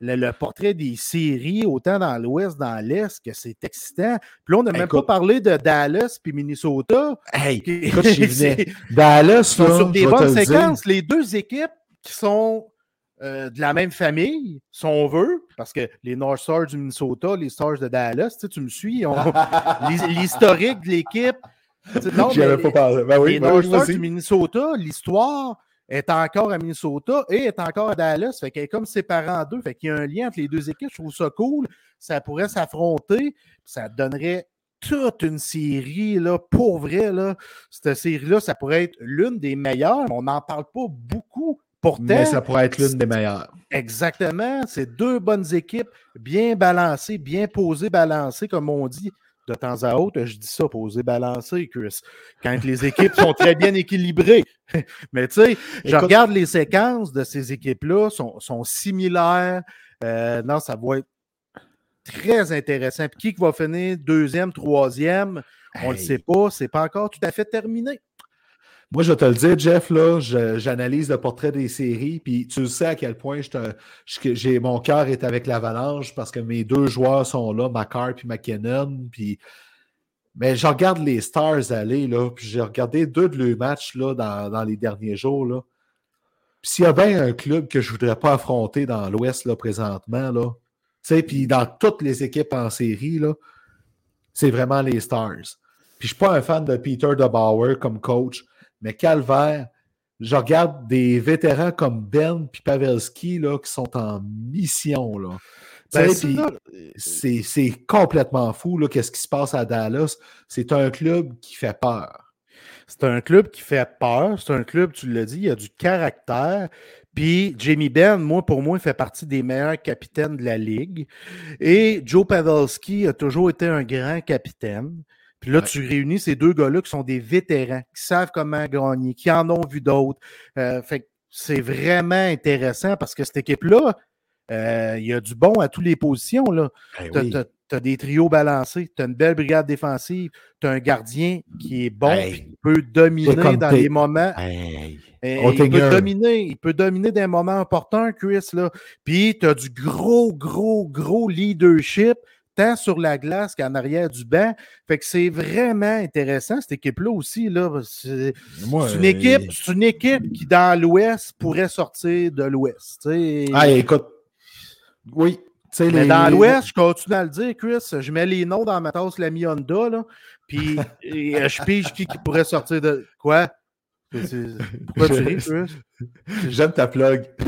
le, le portrait des séries, autant dans l'Ouest, dans l'Est, que c'est excitant. Puis là, on n'a même Écoute. pas parlé de Dallas puis Minnesota. Hey, qui- écoute, j'y [LAUGHS] venais. c'est- Dallas, là, sur des bonnes le dire. séquences. Les deux équipes qui sont euh, de la même famille, si on veut, parce que les North Stars du Minnesota, les Stars de Dallas, tu, sais, tu me suis, [LAUGHS] l'historique de l'équipe. tu sais, non, mais pas parlé. Ben oui, les ben North oui, Stars du Minnesota, l'histoire est encore à Minnesota et est encore à Dallas. Fait qu'elle est comme séparée en deux. Fait qu'il y a un lien entre les deux équipes. Je trouve ça cool. Ça pourrait s'affronter. Ça donnerait toute une série, là, pour vrai, là. Cette série-là, ça pourrait être l'une des meilleures. mais On n'en parle pas beaucoup. Pourtant, Mais ça pourrait être l'une des meilleures. Exactement. C'est deux bonnes équipes, bien balancées, bien posées, balancées, comme on dit de temps à autre. Je dis ça, posées, balancées, Chris. Quand les équipes sont très bien équilibrées. [LAUGHS] Mais tu sais, je Écoute- regarde les séquences de ces équipes-là, sont, sont similaires. Euh, non, ça va être très intéressant. Puis qui va finir deuxième, troisième, on ne le sait pas. C'est pas encore tout à fait terminé. Moi, je vais te le dire, Jeff, là, j'analyse le portrait des séries, puis tu sais à quel point mon cœur est avec l'Avalanche parce que mes deux joueurs sont là, McCart et McKinnon. Puis... Mais je regarde les Stars aller, puis j'ai regardé deux de leurs matchs là, dans, les derniers jours. Là. Puis s'il y a bien un club que je ne voudrais pas affronter dans l'Ouest là, présentement, là, puis dans toutes les équipes en série, c'est vraiment les Stars. Puis je ne suis pas un fan de Peter DeBauer comme coach, mais Calvaire, je regarde des vétérans comme Ben et Pavelski là, qui sont en mission. Là. Ben, c'est, c'est complètement fou là, qu'est-ce qui se passe à Dallas. C'est un club qui fait peur. C'est un club qui fait peur. C'est un club, tu l'as dit, il y a du caractère. Puis Jamie Benn, moi, pour moi, il fait partie des meilleurs capitaines de la Ligue. Et Joe Pavelski a toujours été un grand capitaine. Puis là, Ouais. tu réunis ces deux gars-là qui sont des vétérans, qui savent comment gagner, qui en ont vu d'autres. Euh, fait que c'est vraiment intéressant parce que cette équipe-là, euh, il y a du bon à toutes les positions. Là. Ben Tu as, des trios balancés, tu as une belle brigade défensive, tu as un gardien qui est bon, Hey. qui peut dominer dans les moments. Hey. Il peut dominer, il peut dominer dans les moments importants, Chris. Là. Puis tu as du gros, gros, gros leadership, tant sur la glace qu'en arrière du banc. Fait que c'est vraiment intéressant, cette équipe-là aussi. Là. C'est Moi, c'est une, euh, équipe, c'est une équipe qui, dans l'Ouest, pourrait sortir de l'Ouest. Ah, écoute. Oui. Mais les- dans l'Ouest, je continue à le dire, Chris, je mets les noms dans ma tasse l'ami Honda, là, puis [LAUGHS] euh, je pige qui, qui pourrait sortir de... Quoi? [LAUGHS] Pourquoi tu ris, Chris? [LAUGHS] J'aime ta plug. [LAUGHS]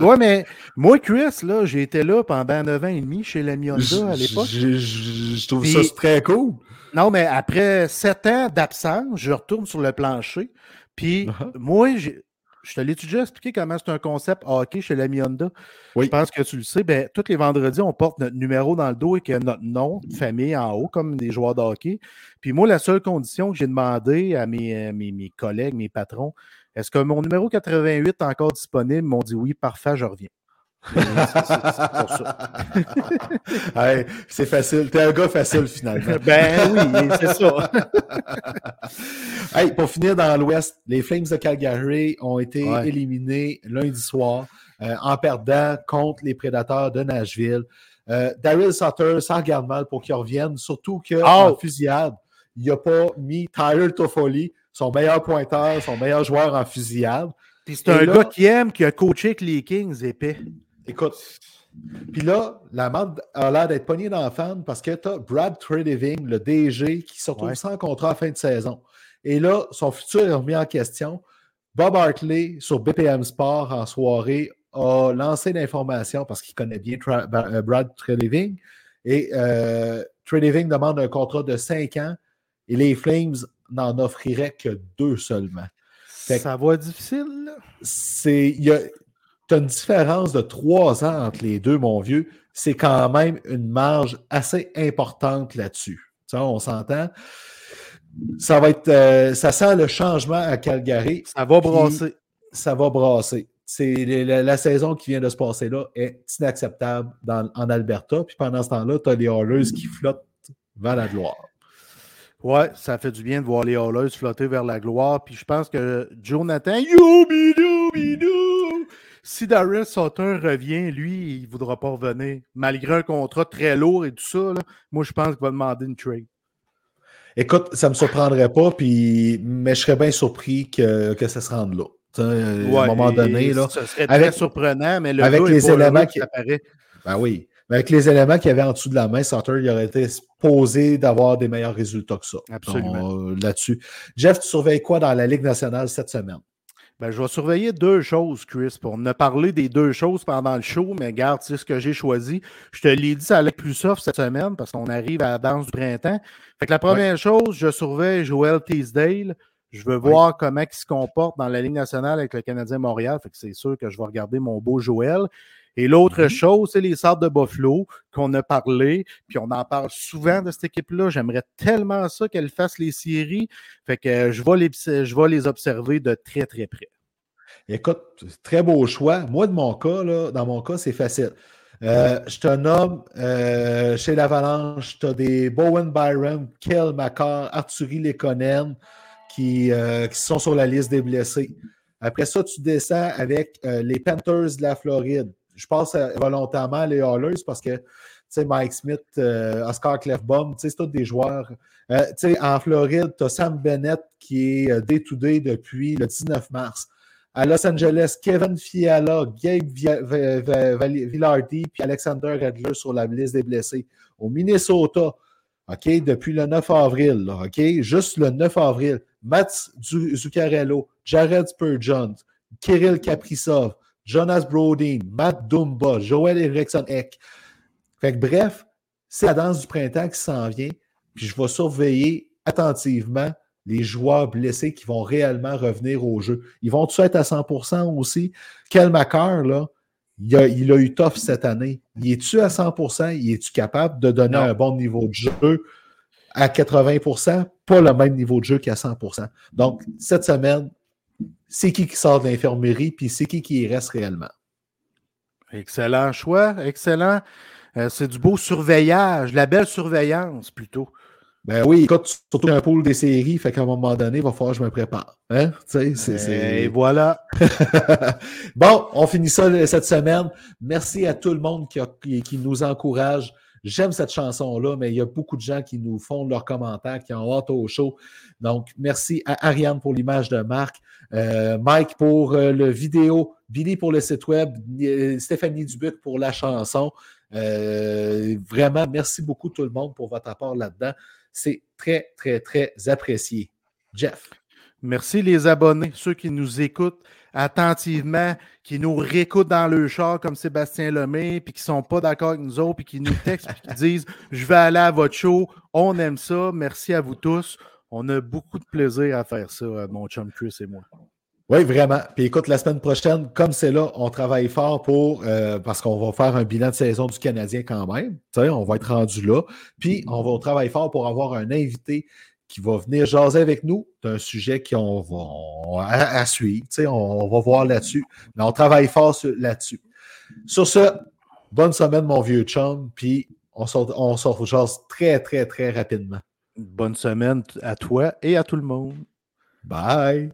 Ouais, mais moi, Chris, là, j'ai été là pendant 9 ans et demi chez l'ami Honda à l'époque. Je, trouve ça très cool. Non, mais après 7 ans d'absence, je retourne sur le plancher. Puis Uh-huh. moi, j'ai- je te l'ai déjà expliqué comment c'est un concept hockey chez l'ami Honda? Oui. Je pense que tu le sais. Ben, tous les vendredis, on porte notre numéro dans le dos et que notre nom de famille en haut, comme des joueurs de hockey. Puis moi, la seule condition que j'ai demandé à mes, euh, mes, mes collègues, mes patrons, est-ce que mon numéro 88 est encore disponible? Ils m'ont dit oui, parfait, je reviens. C'est- facile. T'es un gars facile, finalement. [LAUGHS] Ben oui, c'est ça. Hey, pour finir dans l'Ouest, les Flames de Calgary ont été Ouais. éliminés lundi soir euh, en perdant contre les Prédateurs de Nashville. Euh, Daryl Sutter, ça regarde mal pour qu'il revienne, surtout qu'en Oh! fusillade, il n'a pas mis Tyler Toffoli, son meilleur pointeur, son meilleur joueur en fusillade. C'est un là- gars qui aime, qui a coaché avec les Kings épais. Écoute, puis là, la marde a l'air d'être pognée dans la fan parce que tu as Brad Treliving, le DG, qui se retrouve Ouais. sans contrat à fin de saison. Et là, son futur est remis en question. Bob Hartley, sur BPM Sport, en soirée, a lancé l'information parce qu'il connaît bien Tra- euh, Brad Treliving. Et euh, Treliving demande un contrat de 5 ans et les Flames n'en offriraient que deux seulement. Fait Ça va être difficile, c'est. il y a- Tu as une différence de trois ans entre les deux, mon vieux. C'est quand même une marge assez importante là-dessus. On s'entend. Ça va être. euh, ça sent le changement à Calgary. Ça va brasser. Ça va brasser. C'est la, la saison qui vient de se passer là est inacceptable dans- en Alberta. Puis pendant ce temps-là, tu as les Oilers qui flottent vers la gloire. Ouais, ça fait du bien de voir les Hallers flotter vers la gloire. Puis je pense que Jonathan, you bidou, bidou, si Darren Sutter revient, lui, il ne voudra pas revenir. Malgré un contrat très lourd et tout ça, moi, je pense qu'il va demander une trade. Écoute, ça ne me surprendrait pas, puis, mais je serais bien surpris que, que ça se rende là. à un moment donné. Là, ça serait très surprenant, mais le avec les éléments qui apparaissent. Ben oui. Mais avec les éléments qu'il y avait en dessous de la main, Sutter, il aurait été posé d'avoir des meilleurs résultats que ça. Absolument. Là-dessus. Jeff, tu surveilles quoi dans la Ligue nationale cette semaine? Ben, je vais surveiller deux choses, Chris, pour ne parler des deux choses pendant le show, mais garde, c'est ce que j'ai choisi. Je te l'ai dit, ça allait plus soft cette semaine parce qu'on arrive à la danse du printemps. Fait que la première chose, je surveille Joel Teasdale. Je veux voir comment il se comporte dans la Ligue nationale avec le Canadien Montréal. Fait que c'est sûr que je vais regarder mon beau Joël. Et l'autre mhm. chose, c'est les Sables de Buffalo qu'on a parlé, puis on en parle souvent de cette équipe-là. J'aimerais tellement ça qu'elle fasse les séries. Fait que je vais, les, je vais les observer de très, très près. Écoute, très beau choix. Moi, de mon cas, là, dans mon cas, c'est facile. Euh, je te nomme euh, chez l'Avalanche, tu as des Bowen Byron, Kel McCarr, Arthurie Lekonen qui, euh, qui sont sur la liste des blessés. Après ça, tu descends avec les Panthers de la Floride je passe volontairement les Hallers parce que Mike Smith, euh, Oscar Clefbaum, c'est tous des joueurs. Euh, en Floride, tu as Sam Bennett qui est day-to-day depuis le 19 mars. À Los Angeles, Kevin Fiala, Gabe Villardi puis Alexander Redler sur la liste des blessés. Au Minnesota, OK, depuis le 9 avril, OK, juste le 9 avril, Matt Zuccarello, Jared Spurgeon, Kirill Kaprizov, Jonas Brodin, Matt Dumba, Joel Eriksson Eck. Fait que bref, c'est la danse du printemps qui s'en vient. Puis je vais surveiller attentivement les joueurs blessés qui vont réellement revenir au jeu. Ils vont tous être à 100% aussi? Kel McCarr, là, il a, il a, eu tough cette année. Il est-tu à 100%? Il est-tu capable de donner un bon niveau de jeu à 80%? Pas le même niveau de jeu qu'à 100%. Donc, cette semaine, c'est qui qui sort de l'infirmerie, puis c'est qui qui y reste réellement. Excellent choix, excellent. Euh, c'est du beau surveillage, la belle surveillance plutôt. Ben oui, écoute, surtout un pôle des séries, fait qu'à un moment donné, il va falloir que je me prépare. Hein? Et voilà. [LAUGHS] bon, on finit ça cette semaine. Merci à tout le monde qui, qui nous encourage. J'aime cette chanson-là, mais il y a beaucoup de gens qui nous font leurs commentaires, qui ont hâte au show. Donc, merci à Ariane pour l'image de Marc, euh, Mike pour euh, le vidéo, Billy pour le site web, euh, Stéphanie Dubuc pour la chanson. vraiment, merci beaucoup tout le monde pour votre apport là-dedans. C'est très, très, très apprécié. Jeff. Merci les abonnés, ceux qui nous écoutent attentivement, qui nous réécoutent dans le char comme Sébastien Lemay, puis qui ne sont pas d'accord avec nous autres, puis qui nous textent, puis qui disent Je vais aller à votre show, on aime ça, merci à vous tous. On a beaucoup de plaisir à faire ça, mon chum Chris et moi. Oui, vraiment. Puis écoute, la semaine prochaine, comme c'est là, on travaille fort pour, euh, parce qu'on va faire un bilan de saison du Canadien quand même. on va être rendu là. Puis on va travailler fort pour avoir un invité qui va venir jaser avec nous d'un sujet qu'on va à, suivre. On, va voir là-dessus. Mais on travaille fort là-dessus. Sur ce, bonne semaine, mon vieux chum. Puis on se, on se très, très, très rapidement. Bonne semaine à toi et à tout le monde. Bye.